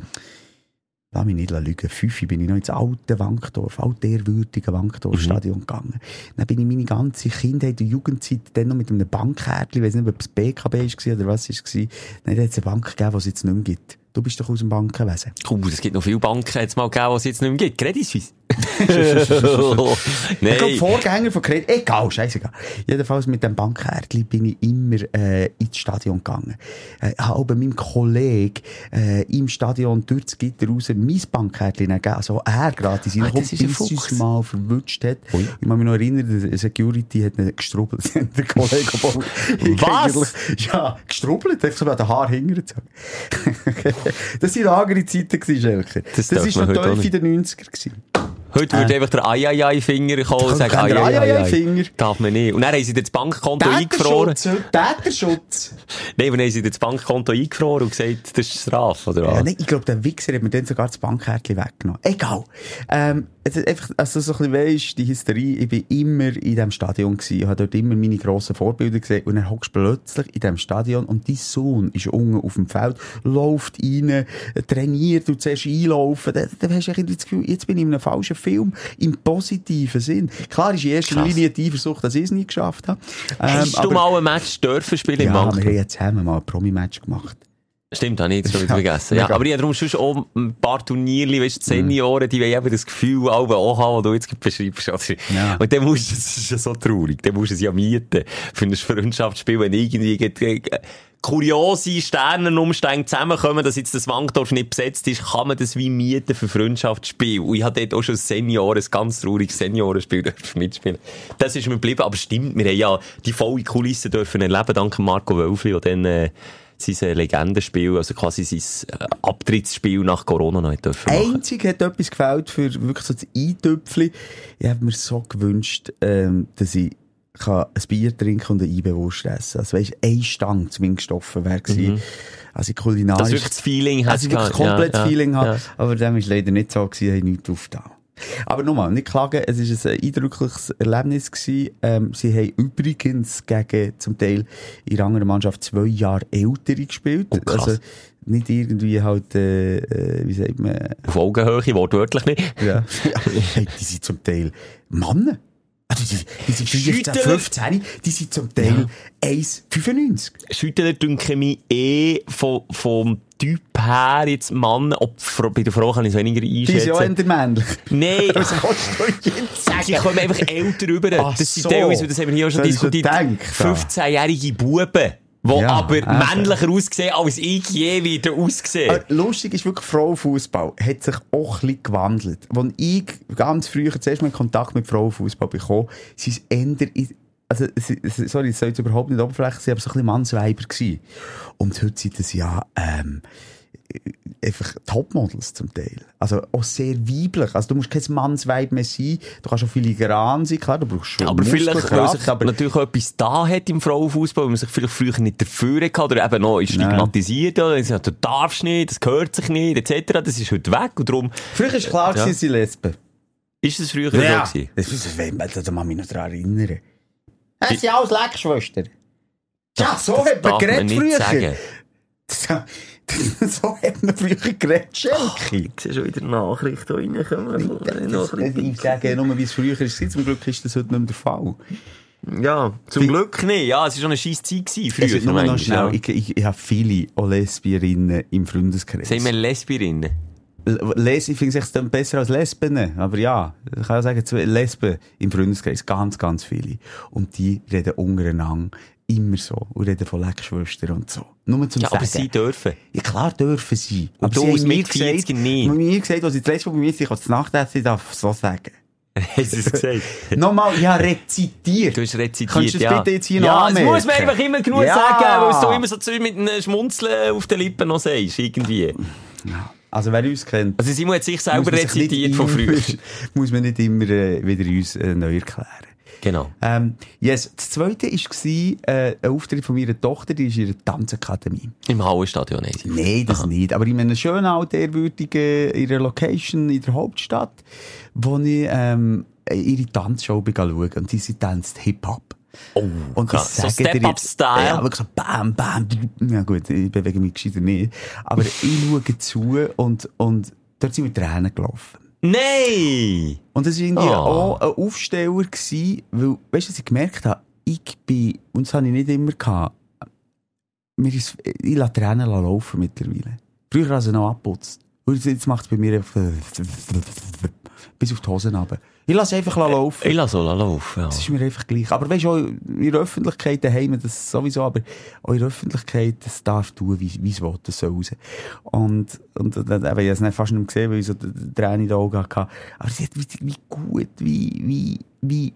S5: lass mich nicht lügen, fünf bin ich noch ins alte Wankdorf, altehrwürdige Wankdorf-Stadion gegangen. Dann bin ich meine ganze Kindheit und Jugendzeit dann noch mit einem Bankkärtchen, ich weiß nicht, ob es BKB war oder was es war, dann hat es eine Bank gegeben, die es jetzt nicht mehr gibt. Du bist doch aus dem Bankenwesen.
S4: Cool, es gibt noch viele Banken jetzt mal gegeben, die es jetzt nicht mehr gibt. Credit Suisse.
S5: Ich
S4: Nein.
S5: Vorgänger von Credit, egal, scheißegal. Jedenfalls mit dem Bankkärtchen bin ich immer äh, ins Stadion gegangen. Äh, habe meinem Kollegen äh, im Stadion durch das Gitter raus mein Bankkärtchen gegeben, also er gratis,
S4: Ah, das ist ein Fuchs.
S5: mal verwünscht hat. Ich kann mich noch erinnern, der Security hat ihn gestrubbelt, der Kollege. ich
S4: Was?
S5: Ja, gestrubbelt, einfach so an den Haar hintergezogen. das waren andere Zeiten, Schelker.
S4: Das
S5: Das, ist noch tief in den 90er gewesen.
S4: Heute würde einfach der Ai-Ai-Ai-Finger kommen und sagen.
S5: Ai-Ai-Ai-Finger.
S4: Darf man nicht. Und dann haben sie das Bankkonto eingefroren.
S5: Täterschutz.
S4: Nein, und dann haben sie das Bankkonto eingefroren und gesagt, das ist Strafe, oder
S5: Ja,
S4: was?
S5: nein, ich glaube, der Wichser hat mir dann sogar das Bankkärtchen weggenommen. Egal. Ähm, es ist einfach, also so ein bisschen weisst, die Hysterie, ich bin immer in diesem Stadion gewesen, ich habe dort immer meine grossen Vorbilder gesehen und dann hockst du plötzlich in diesem Stadion und dein Sohn ist unten auf dem Feld, läuft rein, äh, trainiert und zuerst einlaufen, dann, dann hast du das Gefühl, jetzt bin ich in einem falschen Film im positiven Sinn. Klar ist in erster
S4: Krass.
S5: Linie die Eifersucht, dass ich es nicht geschafft habe. Ähm,
S4: Hast du
S5: aber-
S4: mal ein Match dürfen spielen im
S5: Ja, wir haben zusammen mal ein Promi-Match gemacht.
S4: Stimmt, habe ich jetzt schon wieder
S5: Ja,
S4: vergessen. Ja, aber ich habe darum schon auch ein paar Turnierli, weißt du, Senioren, die wollen eben das Gefühl auch haben, was du jetzt beschreibst.
S5: Ja.
S4: Und dann musst du, das ist ja so traurig, dann musst du es ja mieten für ein Freundschaftsspiel, wenn irgendwie äh, kuriose Sternenumstände zusammenkommen, dass jetzt das Wankdorf nicht besetzt ist, kann man das wie mieten für Freundschaftsspiel. Und ich hatte dort auch schon Senioren, ein ganz trauriges Seniorenspiel mitspielen. Das ist mir geblieben, aber stimmt, wir haben ja die volle Kulisse dürfen erleben, dank Marco Wölfli, der dann, äh, sein Legendenspiel, also quasi sein äh, Abtrittsspiel nach Corona noch dürfen machen.
S5: Einzig hat etwas gefällt für wirklich so das Eintöpfchen. Ich habe mir so gewünscht, ähm, dass ich kann ein Bier trinken und eine Eibewurst essen. Also weisst, ein Stang zumindest offen wäre gewesen. Also kulinarisch.
S4: Dass wirklich das Feeling hast
S5: Also ich wirklich komplett
S4: Ja, ja,
S5: Feeling habe.
S4: ja.
S5: Aber dem ist leider nicht so gewesen, ich habe nichts aufgetan. Aber nochmal, nicht klagen, es ist ein eindrückliches Erlebnis gewesen. Ähm, sie haben übrigens gegen zum Teil in einer anderen Mannschaft zwei Jahre ältere gespielt.
S4: Oh, krass.
S5: Also nicht irgendwie halt, äh, äh, wie sagt man,
S4: Auf Augenhöhe, wortwörtlich nicht.
S5: ja. hey, die sind zum Teil Männer. Also die, sind 15,
S4: Schüttler.
S5: 15, die sind zum Teil 1,95.
S4: Schüttler dünke mich eh von, vom Typ her jetzt Mann, ob bei der Frau kann ich es weniger
S5: Die sind ja
S4: einschätzen.
S5: eher männlich.
S4: Nein,
S5: Was kannst du jetzt sagen?
S4: sie kommen einfach älter rüber.
S5: Ach
S4: das sind
S5: so.
S4: teilweise, das haben wir hier auch schon
S5: Das
S4: diskutiert,
S5: gedacht, ja.
S4: 15-jährige Buben, die
S5: Ja,
S4: aber
S5: eben.
S4: männlicher aussehen, als ich je wieder ausgesehen.
S5: Aber lustig ist wirklich, Frauenfußball hat sich auch ein bisschen gewandelt. Als ich ganz früher zuerst mal in Kontakt mit Frauenfußball bekommen, sie es eher in- also, sorry, das soll jetzt überhaupt nicht oberflächlich sein, aber so ein bisschen Mannsweiber gewesen. Und heute sind das ja, ähm, einfach Topmodels zum Teil. Also auch sehr weiblich. Also du musst kein Mannsweib mehr sein. Du kannst auch filigran sein. Klar, du brauchst schon
S4: aber vielleicht, weil sich
S5: aber
S4: natürlich auch etwas da hat im Frauenfußball, weil man sich vielleicht früher nicht dafür hatte oder eben noch ist stigmatisiert, oder ja, du darfst nicht, das gehört sich nicht, etc. Das ist heute weg und darum
S5: früher ist klar,
S4: Ja.
S5: ja. sie sind Lesben.
S4: ist es früher so gewesen.
S5: Das, das, das, da kann mich noch daran erinnern. Es sind alles Leckschwestern. Ja, so hat man geredet früher.
S4: sagen.
S5: So, so hat man früher geredet, Schelke.
S4: Ich sehe schon wieder Nachrichten reinkommen.
S5: Ich sage nur, wie es früher war. Zum Glück ist das heute nicht mehr der Fall.
S4: Ja, zum Glück nicht. Ja, es war schon eine scheisse Zeit gewesen, früher.
S5: Nur noch schnell.
S4: ja.
S5: Ich, ich, ich habe viele auch Lesbierinnen im Freundeskreis.
S4: Sagen wir Lesbierinnen.
S5: Les, ich finde es echt besser als Lesben. Aber ja, ich kann ja sagen, Lesben im Freundeskreis, ganz, ganz viele. Und die reden untereinander immer so. Und reden von Leckschwestern und so. Nur zum
S4: Ja, aber
S5: Sagen.
S4: sie dürfen.
S5: Ja, klar dürfen sie.
S4: Und du
S5: sie mir
S4: mit 40
S5: gesagt, haben mir gesagt, als ich das letzte Mal bei mir sind, ich kann das Nachtessen, darf so sagen.
S4: Hast du es gesagt?
S5: Nochmal, ich habe rezitiert.
S4: Du hast rezitiert,
S5: Kannst du das
S4: ja.
S5: bitte jetzt hier noch
S4: Ja, das
S5: anmerken?
S4: muss man einfach immer genug
S5: Ja.
S4: sagen, weil es du immer so mit einem Schmunzeln auf den Lippen noch sagst, irgendwie.
S5: Also, wer uns kennt,
S4: Also Simon hat sich selber rezitiert von früher.
S5: Muss man nicht immer äh, wieder uns äh, neu erklären.
S4: Genau.
S5: Ähm, yes. Das zweite war äh, ein Auftritt von meiner Tochter, die ist in der Tanzakademie.
S4: Im Hallenstadion haben sie.
S5: Nein, das nicht. Aber in einer schönen, alten, ehrwürdigen, Location in der Hauptstadt, wo ich ähm, ihre Tanzshow bin schauen und sie tanzt Hip-Hop.
S4: Oh,
S5: Und ich
S4: So
S5: sage jetzt-
S4: Step-Up-Style.
S5: Ja, wirklich so bam, bam. Ja gut, ich bewege mich gescheiter nicht. Aber ich schaue zu und, und dort sind mir Tränen gelaufen.
S4: Nein!
S5: Und das war irgendwie
S4: Oh.
S5: auch ein Aufsteller, gewesen, weil, weißt du, was ich gemerkt habe? Ich bin, und das habe ich nicht immer gehabt, mir ist, ich lasse Tränen laufen mittlerweile. Früher habe ich sie noch abputzt. Und jetzt- macht es bei mir einfach bis auf die Hosen runter. Ich lasse einfach laufen.
S4: Ich lasse so laufen. Ja.
S5: Das ist mir einfach gleich. Aber weißt du, auch in der Öffentlichkeit daheim, das sowieso, aber auch in der Öffentlichkeit, das darf tun, wie, es will, das soll raus. Und, und, und dann, eben, ich habe es fast nicht mehr gesehen, weil ich so Tränen in den Augen hatte. Aber sie hat, wie, wie gut, wie, wie,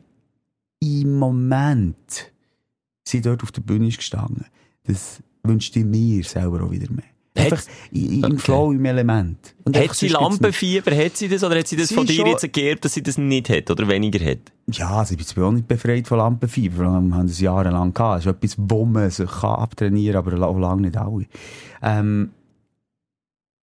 S5: wie im Moment sie dort auf der Bühne ist gestanden. Das wünschte ich mir selber auch wieder mehr. Einfach im
S4: Okay.
S5: Flow, im Element. Und
S4: Hat sie Lampenfieber? Hat sie das? Oder hat sie das
S5: Sie
S4: von dir jetzt geerbt, dass sie das nicht hat? Oder weniger hat?
S5: Ja, also ich bin auch nicht befreit von Lampenfieber, wir haben das jahrelang gehabt. Das ist etwas, wo man sich kann abtrainieren kann, aber auch lange nicht alle. Ähm,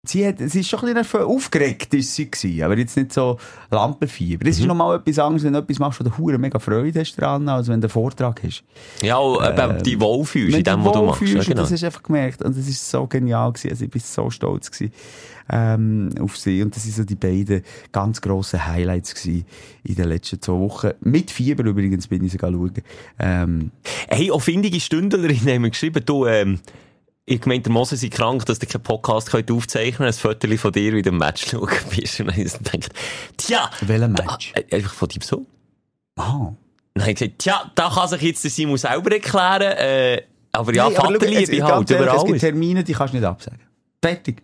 S5: Sie, hat, sie ist schon ein bisschen aufgeregt, ist sie gewesen, aber jetzt nicht so Lampenfieber. Das ist nochmal etwas anderes, wenn du etwas machst, wo du hure mega Freude hast dran, als wenn du einen Vortrag hast.
S4: Ja, und eben die wohlfühlst in dem,
S5: du
S4: was du machst. Ja, genau.
S5: Das hast du einfach gemerkt. Und das ist so genial gewesen. Also ich bin so stolz gewesen, ähm, auf sie. Und das sind so die beiden ganz grossen Highlights gewesen in den letzten zwei Wochen. Mit Fieber übrigens bin ich sogar schauen. Ähm,
S4: Hey, auch findige Stündlerinnen haben mir geschrieben, du, ähm, ich gemeint, der Mose sei krank, dass du keinen Podcast könnt aufzeichnen ein Foto von dir, wie du im Match schauen bist. Und dann gedacht, tja,
S5: welcher
S4: da,
S5: Match?
S4: äh, einfach von deinem Sohn.
S5: Ah.
S4: Dann habe ich gesagt, tja, da kann sich jetzt der Simon selber erklären, äh, aber ja,
S5: Nein, aber schau,
S4: Vaterliebe halt
S5: ganz ehrlich,
S4: über
S5: Es gibt. Termine, die kannst du nicht absagen. Fertig.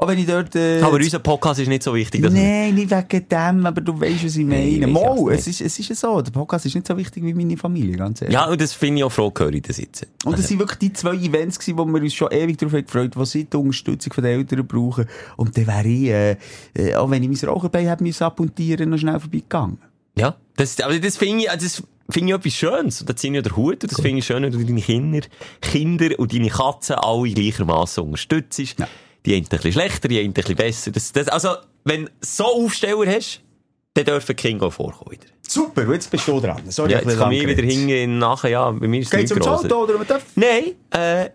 S5: Auch wenn ich dort... Äh,
S4: Aber unser Podcast ist nicht so wichtig,
S5: Nein, nicht wegen dem, aber du weißt, was ich
S4: Nein,
S5: meine.
S4: ich weiss
S5: Mal,
S4: es
S5: ist, es ist ja so. Der Podcast ist nicht so wichtig wie meine Familie, ganz ehrlich.
S4: Ja, und das finde ich auch froh, höre ich das jetzt.
S5: Und das sind wirklich die zwei Events gewesen, wo wir uns schon ewig darauf gefreut haben, die sie die Unterstützung der Eltern brauchen. Und dann wäre ich, äh, äh, auch wenn ich mein Raucherbein hätte müssen abmontieren, noch schnell vorbeigegangen.
S4: Ja, das, aber das finde ich, also das finde ich etwas Schönes. Und da ziehe ich den Hut. Und das finde ich schön, wenn du deine Kinder, Kinder und deine Katzen alle gleichermaßen unterstützt.
S5: Ja.
S4: Die einen ein bisschen schlechter, die einen ein bisschen besser. Das, das, also, wenn du so Aufsteller hast, dann dürfen die Kinder auch vorkommen wieder.
S5: Super, jetzt bist du dran. Sorry,
S4: Ja, jetzt komme ich wieder hingehen nachher, ja, bei mir ist es nicht
S5: ums
S4: grosser.
S5: Auto oder was?
S4: Nein, äh,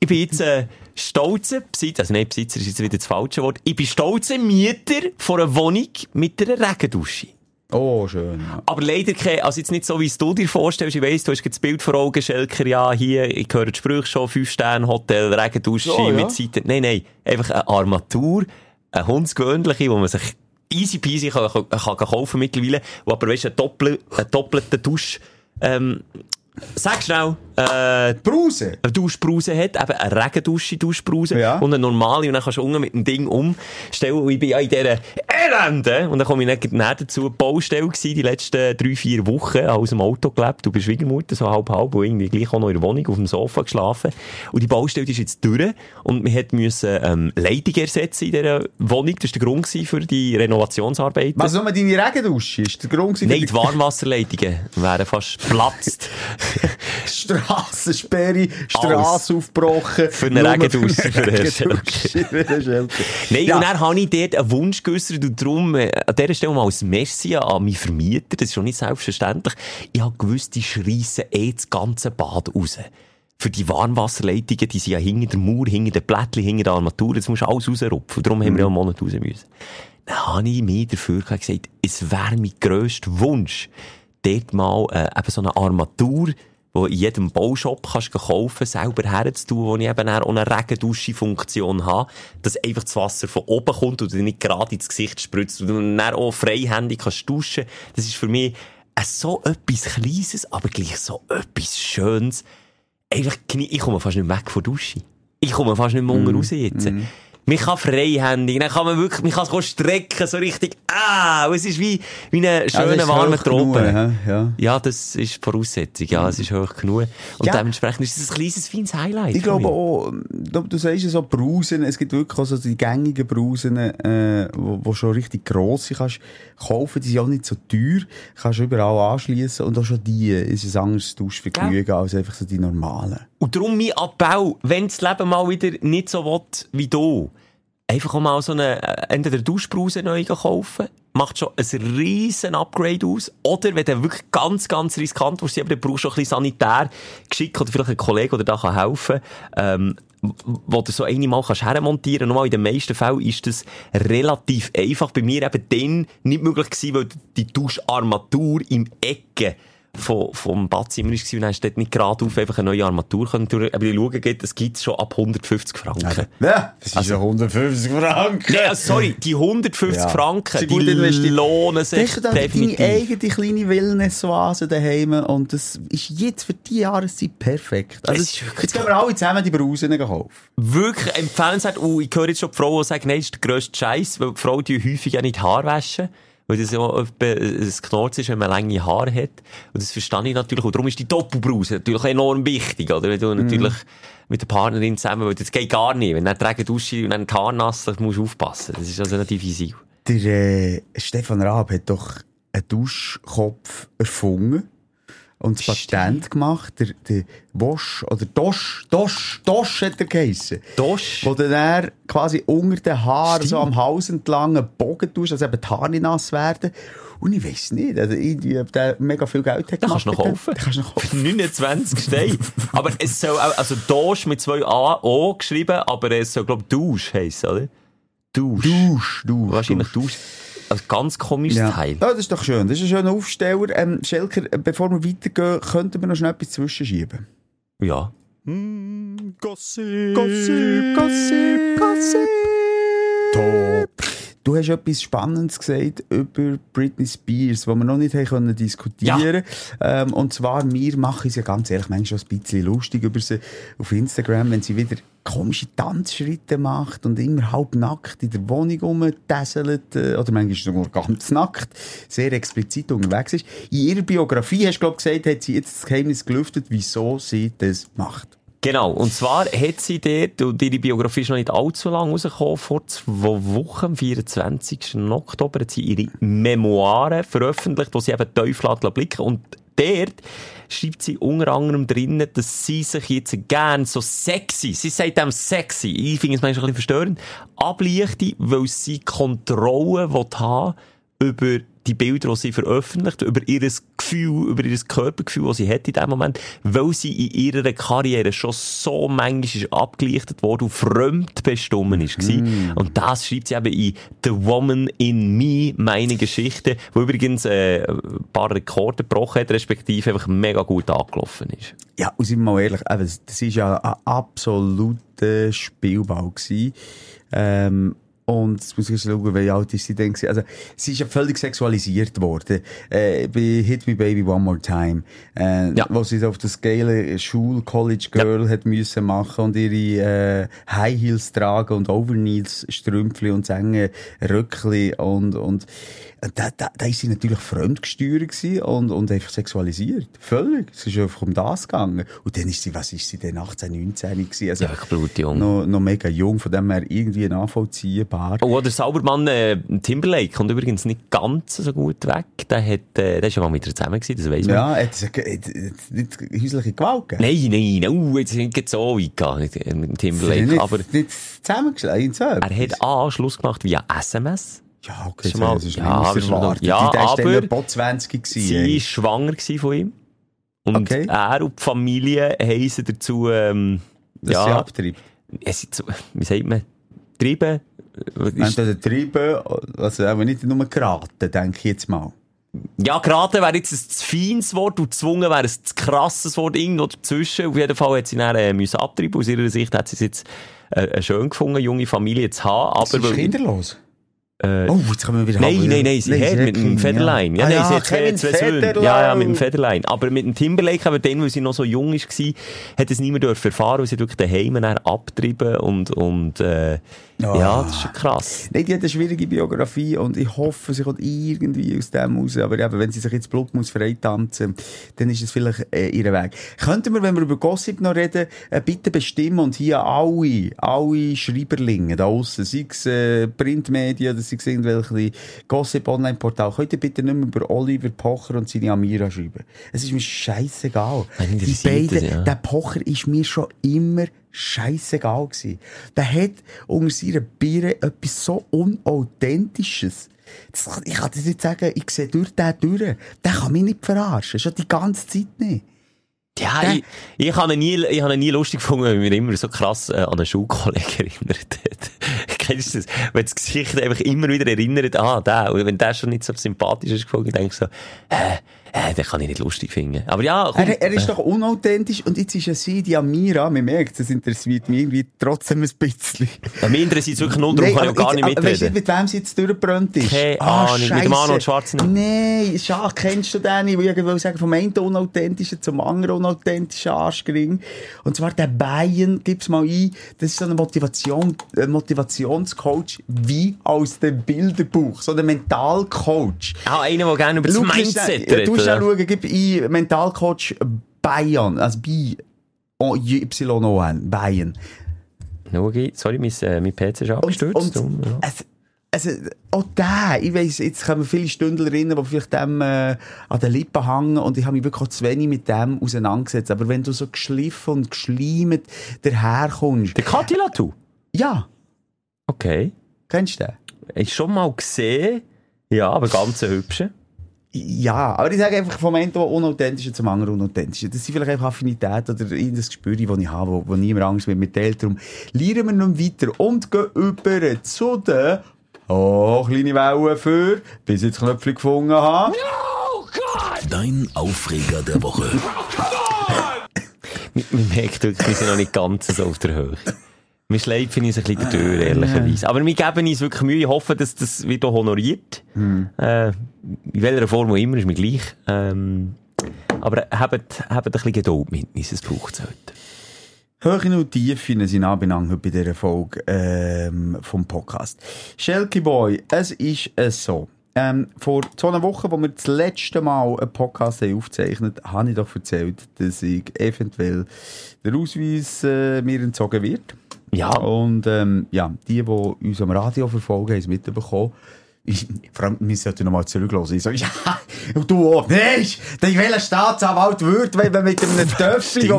S4: ich bin jetzt äh, stolzer Besitzer, also nein, Besitzer ist jetzt wieder das falsche Wort. Ich bin stolzer Mieter von einer Wohnung mit einer Regendusche.
S5: Oh, schön. Ja.
S4: Aber leider kein, also jetzt nicht so, wie es du dir vorstellst. Ich weiss, du hast das Bild vor Augen, Schelker, ja, hier, ich höre die Sprüche schon, 5-Sterne-Hotel, Regendusche
S5: So, ja.
S4: mit Seite. Nein, nein, einfach eine Armatur, eine hundsgewöhnliche, wo man sich easy peasy kann, kann, kann kaufen mittlerweile, wo aber, weißt du, einen doppelten Dusch, ähm, sag schnell, äh,
S5: Brause.
S4: eine Duschbrause hat, eben eine Regendusche Duschbrause
S5: Ja.
S4: und eine normale und dann kannst du unten mit dem Ding umstellen und ich bin ja in dieser Elende und dann komme ich dann näher dazu, Baustelle gewesen, die letzten drei, vier Wochen, aus dem Auto gelebt, du bist Schwiegermutter, so halb halb und irgendwie gleich auch noch in der Wohnung auf dem Sofa geschlafen und die Baustelle ist jetzt durch und wir hat müssen ähm, Leitung ersetzen in dieser Wohnung, das war der Grund für die Renovationsarbeiten.
S5: Was nur deine Regendusche? Ist der Grund
S4: Nein, die Warmwasserleitungen wären fast geplatzt.
S5: Strassensperre, Strasse aufgebrochen.
S4: Für eine
S5: Nur
S4: Regendusche,
S5: Für
S4: für
S5: eine
S4: den
S5: Regendusche, für den Schelker.
S4: Nein,
S5: Ja.
S4: und dann habe ich dort einen Wunsch geäussert und darum, äh, an dieser Stelle mal als Merci an meinen Vermieter, das ist schon nicht selbstverständlich, ich habe gewusst, die schreissen eh das ganze Bad raus. Für die Warmwasserleitungen, die sind ja hinter der Mauer, hinter den Plättchen, hinter der Armatur, das musst du alles rausrupfen. Darum haben wir ja einen Monat raus müssen. Dann habe ich mir dafür gesagt, es wäre mein grösster Wunsch, dort mal äh, eben so eine Armatur, die in jedem Baushop kannst du kaufen, selber herzutun, wo ich eben auch eine Regendusche-Funktion habe, dass einfach das Wasser von oben kommt und dir nicht gerade ins Gesicht spritzt und du dann auch freihändig kannst duschen. Das ist für mich ein so etwas Kleines, aber gleich so etwas Schönes. Einfach, ich komme fast nicht weg von der Dusche. Ich komme fast nicht mehr unten raus jetzt. Man kann freihändig, dann kann man wirklich, man kann es strecken, so richtig, ah, es ist wie, wie eine
S5: Ja, das
S4: schöne
S5: ist
S4: warme
S5: hoch genug,
S4: Trope.
S5: ja, ja.
S4: Ja, das ist die Voraussetzung. Ja, es ist hoch genug. Und
S5: Ja.
S4: dementsprechend ist es ein kleines, feines Highlight.
S5: Ich glaube auch, du, sagst ja so Brausen, es gibt wirklich auch so die gängigen Brausen, äh, wo, wo schon richtig grosse kannst kaufen, die sind auch nicht so teuer, kannst überall anschließen und auch schon die ist ein anderes Duschvergnügen als einfach so die normalen.
S4: Und darum mein Appell, wenn das Leben mal wieder nicht so will wie du, einfach mal so eine, äh, entweder Duschbrause neu kaufen, macht schon ein riesen Upgrade aus. Oder wenn du wirklich ganz, ganz riskant wirst, aber dann brauchst du auch ein bisschen sanitär Geschick oder vielleicht einen Kollegen, der da kann helfen ähm, wo du so eine mal kannst hermontieren. Nochmal, in den meisten Fällen ist das relativ einfach. Bei mir eben dann nicht möglich gewesen, weil die Duscharmatur im Ecken vom, vom Badzimmer war und dann hast du dort nicht gerade auf einfach eine neue Armatur können. Aber ich schaue, geht, das gibt's schon ab 150 Franken.
S5: Ja, das ist ja 150 Franken.
S4: Nee, also sorry, die 150
S5: Ja.
S4: Franken, die
S5: investiert.
S4: lohnen sich
S5: Hast du da deine
S4: definitiv.
S5: eigene kleine Wellnessoase daheim und das ist jetzt für die Jahreszeit perfekt. Also,
S4: Es
S5: jetzt gehen wir alle zusammen die Brausen kaufen.
S4: Wirklich empfehlenswert. Und ich höre jetzt schon die Frauen, die sagen, nein, das ist der grösste Scheiß, weil die Frauen die häufig ja nicht Haar waschen. Weil das ja etwa ein Knorz ist, wenn man lange Haare hat. Und das verstehe ich natürlich. Und darum ist die Doppelbrause natürlich enorm wichtig, oder? Wenn du natürlich mit der Partnerin zusammen, weil das geht gar nicht. Wenn du die Dusche und dann die Haare nass, dann musst du aufpassen. Das ist also relativ easy.
S5: Der äh, Stefan Raab hat doch einen Duschkopf erfunden. Und das Patent gemacht, der, der Wosch, oder Dosch, Dosch, Dosch hat er geheissen.
S4: Dosch?
S5: Wo du dann quasi unter den Haaren so am Hals entlang einen Bogen tust, dass eben die Haare nass werden. Und ich weiss nicht, also irgendwie, ob der mega viel Geld hat
S4: Den kannst du noch kaufen.
S5: Kannst du noch kaufen.
S4: Für 29 Steine. aber es soll auch, also Dosch mit zwei A, O geschrieben, aber es soll, glaub ich, Dusch heissen, oder? Dusch.
S5: Dusch, Dusch.
S4: Wahrscheinlich Dusch. Ein ganz komisches
S5: Ja.
S4: Teil.
S5: ja, das ist doch schön. Das ist ein schöner Aufsteller. Ähm, Schelker, äh, bevor wir weitergehen, könnten wir noch schnell etwas zwischenschieben.
S4: Ja.
S5: Gossip, Gossip, Gossip, Gossip. Top. Du hast etwas Spannendes gesagt über Britney Spears, was wir noch nicht haben können diskutieren ähm, Und zwar, wir machen es ja ganz ehrlich manchmal schon ein bisschen lustig über sie auf Instagram, wenn sie wieder komische Tanzschritte macht und immer halb nackt in der Wohnung rumtesselt, äh, oder manchmal nur ganz nackt, sehr explizit unterwegs ist. In ihrer Biografie, hast du glaub, gesagt, hat sie jetzt das Geheimnis gelüftet, wieso sie das macht.
S4: Genau. Und zwar hat sie dort, und ihre Biografie ist noch nicht allzu lang rausgekommen, vor zwei Wochen, am 24. Oktober, hat sie ihre Memoiren veröffentlicht, wo sie eben Teufel blicken Und dort schreibt sie unter anderem drinnen, dass sie sich jetzt gern so sexy, sie sagt dem sexy, ich finde es manchmal ein bisschen verstörend, ablichte, weil sie Kontrolle haben über die Bilder, die sie veröffentlicht, über ihr Gefühl, über ihr Körpergefühl, das sie hat in dem Moment, weil sie in ihrer Karriere schon so manchmal ist abgelichtet worden und fremdbestimmt ist. Mm. Und das schreibt sie eben in The Woman in Me, meine Geschichte, wo übrigens äh, ein paar Rekorde gebrochen hat, respektive einfach mega gut angelaufen ist.
S5: Ja, und sind wir mal ehrlich, das das ist ja ein absoluter Spielball gewesen. Ähm, und jetzt muss ich schauen, wie alt ist sie denn. Also, sie ist ja völlig sexualisiert worden. Äh, bei Hit Me Baby One More Time. Äh,
S4: Ja.
S5: Wo sie auf das geile Schul College Girl hat müssen machen und ihre, äh, High Heels tragen und Overknees Strümpfli und enge Röckli und, und, da, da, da ist sie natürlich fremdgesteuert und, und einfach sexualisiert. Völlig. Es ist einfach um das gegangen. Und dann ist sie, was ist sie denn, 18, 19 gewesen? Also,
S4: Ja, blutjung.
S5: noch, noch mega jung, von dem her irgendwie nachvollziehbar.
S4: Oh, der Saubermann äh, Timberlake kommt übrigens nicht ganz so gut weg. Der, hat, äh, der ist ja mal mit ihr zusammen gewesen, das weiss man.
S5: Ja, hat es nicht häusliche Gewalt gegeben?
S4: Nein, nein, oh, jetzt sind nicht so weit gegangen mit
S5: haben
S4: Timberlake.
S5: nicht,
S4: Aber
S5: nicht zusammengeschlagen, so
S4: er hat A, Schluss gemacht via SMS.
S5: Ja, okay,
S4: Schon mal-
S5: das ist
S4: ja, aber
S5: erwartet.
S4: ja,
S5: Die-
S4: aber-
S5: etwa 20 gewesen.
S4: Sie
S5: ey.
S4: war schwanger von ihm. Und
S5: Okay.
S4: er und die Familie haben sie dazu, ähm,
S5: Dass sie
S4: ja,
S5: abtreibt.
S4: es wie sagt man, treiben. Ist,
S5: Entweder treiben, also aber nicht nur geraten, denke ich jetzt mal.
S4: ja, geraten wäre jetzt ein zu feines Wort und gezwungen wäre ein zu krasses Wort irgendwo dazwischen. Auf jeden Fall hat sie dann äh, müssen abtreiben. Aus ihrer Sicht hat sie es jetzt äh, schön gefunden, junge Familie zu haben. Aber
S5: Sie ist kinderlos.
S4: Äh,
S5: Oh, jetzt kommen wir wieder
S4: Nein, nein, nein, sie hat mit dem Federlein. Ja,
S5: Ah,
S4: nein,
S5: ja,
S4: sie hat zwei, zwei Söhne. Ja, ja, mit dem Federlein. Aber mit dem Timberlake, aber dann, weil sie noch so jung war, hat es niemand erfahren, weil sie wirklich daheim dann abtreiben und, und, äh,
S5: Ah.
S4: ja, das ist schon krass.
S5: Nein, die hat eine schwierige Biografie und ich hoffe, sie kommt irgendwie aus dem raus. Aber eben, wenn sie sich jetzt Blut muss freitanzen, dann ist es vielleicht äh, ihr Weg. Könnten wir, wenn wir über Gossip noch reden, äh, bitte bestimmen und hier alle, alle Schreiberlinge da aussen, sei es äh, Printmedien oder sei es irgendwelche Gossip-Online-Portal, könnt ihr bitte nicht mehr über Oliver Pocher und seine Amira schreiben. Es ist mir scheißegal. Die beiden,
S4: ja.
S5: der Pocher ist mir schon immer scheissegal gewesen. Der hat unter seiner Birne etwas so Unauthentisches. Das, ich kann das nicht sagen, ich sehe durch den durch. Der kann mich nicht verarschen. Schon die ganze Zeit nicht.
S4: Ja,
S5: Der-
S4: ich, ich habe ihn nie, ich habe ihn nie lustig gefunden, weil er mich immer so krass äh, an einen Schulkollegen erinnert hat. Kennst du das? Wenn das Gesicht einfach immer wieder erinnert, ah, der. Und wenn der schon nicht so sympathisch ist gefunden, denke ich so, äh, äh, den kann ich nicht lustig finden. Aber ja, komm,
S5: Er, er ist doch unauthentisch und jetzt ist ja sie, die Amira, man merkt, das interessiert mich irgendwie trotzdem ein bisschen.
S4: äh, mich interessiert es wirklich nur darum, kann ich auch gar nicht
S5: aber Weißt du,
S4: mitreden.
S5: mit wem sie jetzt durchgebrannt ist?
S4: Keine Ahnung, mit dem. Arnold Schwarzenegger.
S5: Nein, schade, kennst du den? Ich will sagen, vom einen unauthentischen zum anderen unauthentischen Arschgring. Und zwar der Bayern, gib's mal ein, das ist so eine Motivation, ein Motivationscoach wie aus dem Bilderbuch, so ein Mentalcoach.
S4: Ah, einer, der gerne über das Mindset redet. Oder?
S5: auch schauen, gib ein Mentalcoach Bayern, also bei Y-O-N, Bayern.
S4: Schau, Sorry, mein, äh, mein PC ist abgestürzt.
S5: Und, und
S4: ja.
S5: es, also, auch der, ich weiss, jetzt kommen viele Stündlerinnen, die vielleicht dem äh, an den Lippen hängen und ich habe mich wirklich auch zu wenig mit dem auseinandergesetzt. Aber wenn du so geschliffen und geschleimt daherkommst,
S4: Der Katilatu?
S5: ja,
S4: Okay.
S5: kennst du den?
S4: Ich schon mal gesehen. Ja, aber ganz ein hübscher.
S5: Ja, aber ich sage einfach vom einen Unauthentische zum anderen Unauthentische. Das sind vielleicht einfach Affinität oder irgendein Gespür, das ich habe, wo, wo niemand Angst mit mir teilt. Darum lernen wir nun weiter und gehen über zu den Oh, kleine Wellen für, bis ich das Knöpfchen gefunden habe.
S3: Dein Aufreger der Woche.
S4: Man, man merkt wirklich, wir sind noch nicht ganz so auf der Höhe. Wir schleifen uns ein bisschen durch, ehrlicherweise. Aber wir geben uns wirklich Mühe. Ich hoffe, dass das wird auch honoriert. Äh, in welcher Form auch immer, ist mir gleich. Ähm, aber habt, habt ein bisschen Geduld mit uns, es braucht es heute.
S5: Höhe und Tiefen sind anbelangt bei dieser Folge ähm, vom Podcast. Shelky Boy, es ist es so. Ähm, vor zwei Wochen, wo wir das letzte Mal einen Podcast haben aufgezeichnet haben, habe ich doch erzählt, dass ich eventuell der Ausweis äh, mir entzogen wird.
S4: Ja.
S5: Und ähm, ja, die, die uns am Radio verfolgen, haben es mitbekommen. Ich, vor allem, wir sollten nochmal zurücklassen. Ich so, ja, und du auch. Nein, denn welcher Staatsanwalt würde, wenn man mit einem
S4: wieder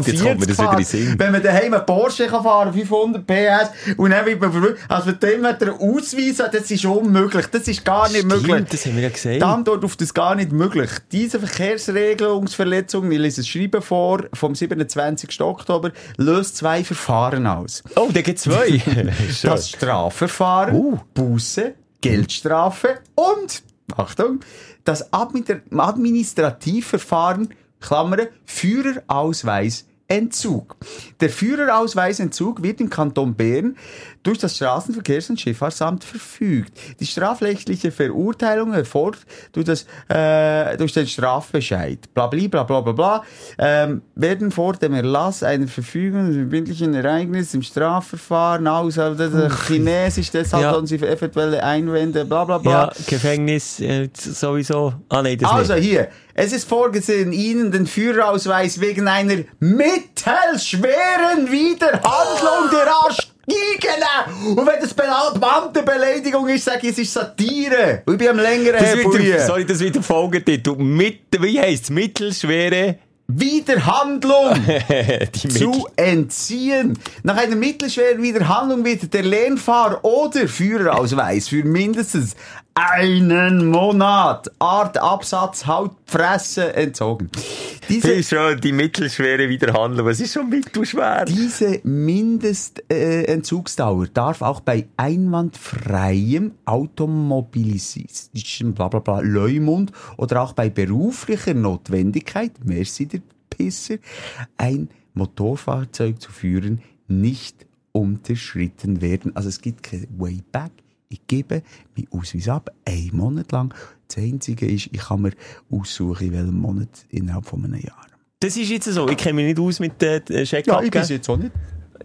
S4: in den
S5: fährt,
S4: Sinn.
S5: wenn man daheim einen Porsche kann fahren 500 PS, und dann wird man verrückt, also wenn jemand einen Ausweis hat, das ist unmöglich. Das ist gar nicht möglich.
S4: Stimmt, das haben wir ja gesehen.
S5: Die Antwort auf das gar nicht möglich. Diese Verkehrsregelungsverletzung, ich lese es Schreiben vor, vom 27. Oktober, löst zwei Verfahren aus.
S4: Oh, da gibt zwei. Schön.
S5: Das Strafverfahren,
S4: Uh.
S5: Buße, Geldstrafe und, Achtung, das Admi- Administrativverfahren, Klammern, Führerausweis, Entzug. Der Führerausweisentzug wird im Kanton Bern durch das Straßenverkehrs- und Schifffahrtsamt verfügt. Die strafrechtliche Verurteilung erfolgt durch, das, äh, durch den Strafbescheid. Bla, bla, bla, bla, bla. Ähm, werden vor dem Erlass einer Verfügung verbindlichen Ereignis im Strafverfahren aus, also ist Chinesisch, deshalb
S4: Ja.
S5: sollen sie für eventuelle Einwände, bla, bla, bla.
S4: ja, Gefängnis, äh, sowieso. Ah, nein, das
S5: Also
S4: nicht.
S5: hier, es ist vorgesehen, Ihnen den Führerausweis wegen einer mittelschweren Widerhandlung der Arschigene. Und wenn das Beamtenbeleidigung ist, sage ich, es ist Satire. Und ich bin am längeren
S4: Das
S5: her,
S4: wird der,
S5: Bulli.
S4: sorry, das wird der Folgetitel. Mit, wie heisst Mittelschwere?
S5: Widerhandlung
S4: Die
S5: zu entziehen. Nach einer mittelschweren Widerhandlung wird der Lernfahrer oder Führerausweis für mindestens einen Monat Art, Absatz, Haut, Fresse entzogen. Diese
S4: Viel schön, die mittelschwere Wiederhandlung. Was ist schon mittelschwer?
S5: Diese Mindestentzugsdauer darf auch bei einwandfreiem automobilistischen blablabla Leumund oder auch bei beruflicher Notwendigkeit, merci der Pisser, ein Motorfahrzeug zu führen, nicht unterschritten werden. Also es gibt kein Way back. Ich gebe meinen Ausweis ab, einen Monat lang. Das Einzige ist, ich kann mir aussuchen, in welchem Monat innerhalb von einem Jahr.
S4: Das ist jetzt so. Ich kenne mich nicht aus mit den äh,
S5: Ja,
S4: Check-up.
S5: ich weiß jetzt auch nicht.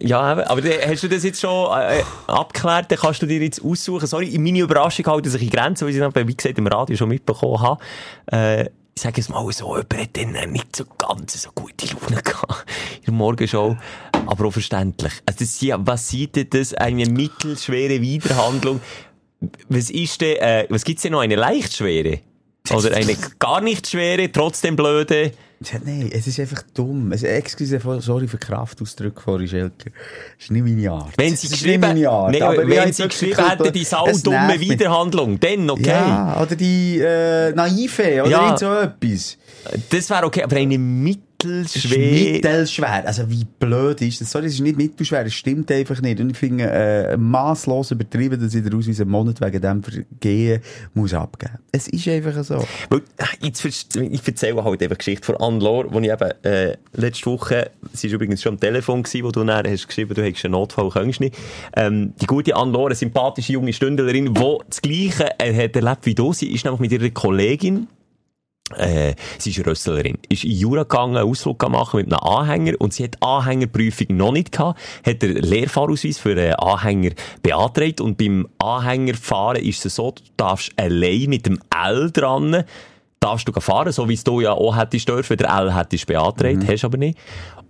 S4: Ja, eben. aber hast du das jetzt schon äh, abgeklärt, dann kannst du dir jetzt aussuchen. Sorry, meine Überraschung hält sich in Grenzen, weil ich wie gesagt, im Radio schon mitbekommen habe. Äh, ich sage es mal so, jemand hat dann nicht so ganz so gute Laune gehabt in der Morgenshow. Aber auch verständlich. Also das, ja- was sieht das? Eine mittelschwere Widerhandlung. Was ist denn, äh, was gibt's denn noch? Eine leicht schwere? Oder eine gar nicht schwere, trotzdem blöde?
S5: Ja, nein, es ist einfach dumm. Es, excuse, sorry für Kraftausdrücke vorhin, Schelker. Das ist nicht meine Art.
S4: Wenn sie
S5: nicht
S4: geschrieben,
S5: meine Art.
S4: nee,
S5: aber
S4: wenn sie geschrieben hätten, die saudumme. Widerhandlung, dann okay.
S5: Ja, oder die äh, Naive, oder
S4: Ja.
S5: irgend so etwas.
S4: Das wäre okay, aber eine
S5: Das ist
S4: mittelschwere...
S5: mittelschwer. Also wie blöd ist das? Sorry, es ist nicht mittelschwer, es stimmt einfach nicht. Und ich finde äh, masslos übertrieben, dass ich den Ausweis einen Monat wegen dem Vergehen muss abgeben. Es ist einfach so.
S4: Weil, jetzt, verst- ich erzähle halt einfach Geschichte von Anne-Laure, wo ich eben, äh, letzte Woche, sie war übrigens schon am Telefon gewesen, wo du nachher hast geschrieben, du hättest einen Notfall, kannst nicht. Ähm, die gute Anne-Laure, eine sympathische junge Stündlerin, die das Gleiche äh, hat erlebt wie du, sie ist nämlich mit ihrer Kollegin, äh, sie ist Rösslerin, ist in Jura gegangen, Ausflug machen mit einem Anhänger und sie hat Anhängerprüfung noch nicht gehabt, hat den Lehrfahrausweis für einen Anhänger beantragt und beim Anhängerfahren ist es so, du darfst allein mit dem L dran darfst du fahren, so wie es du ja auch hättest dürfen, der L hättest beantragt, hast aber nicht.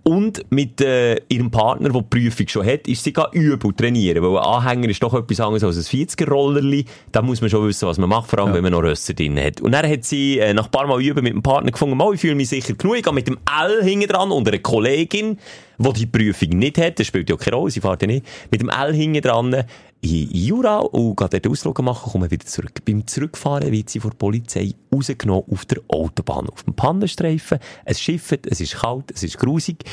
S4: Und mit äh, ihrem Partner, der die Prüfung schon hat, ist sie gar üben und trainieren, weil ein Anhänger ist doch etwas anderes als ein 40er-Rollerli. Da muss man schon wissen, was man macht, vor allem, wenn man noch Rösser drin hat. Und dann hat sie äh, nach ein paar Mal üben mit dem Partner gefunden, mal, ich fühle mich sicher genug, ich gehe mit dem L hinten dran und einer Kollegin, die die Prüfung nicht hat, das spielt ja keine Rolle, sie fährt ja nicht, mit dem L hinten dran in Jura und geht dort Ausflüge machen, kommen wieder zurück. Beim Zurückfahren wird sie von der Polizei rausgenommen auf der Autobahn, auf dem Pannenstreifen. Es schifft, es ist kalt, es ist grusig.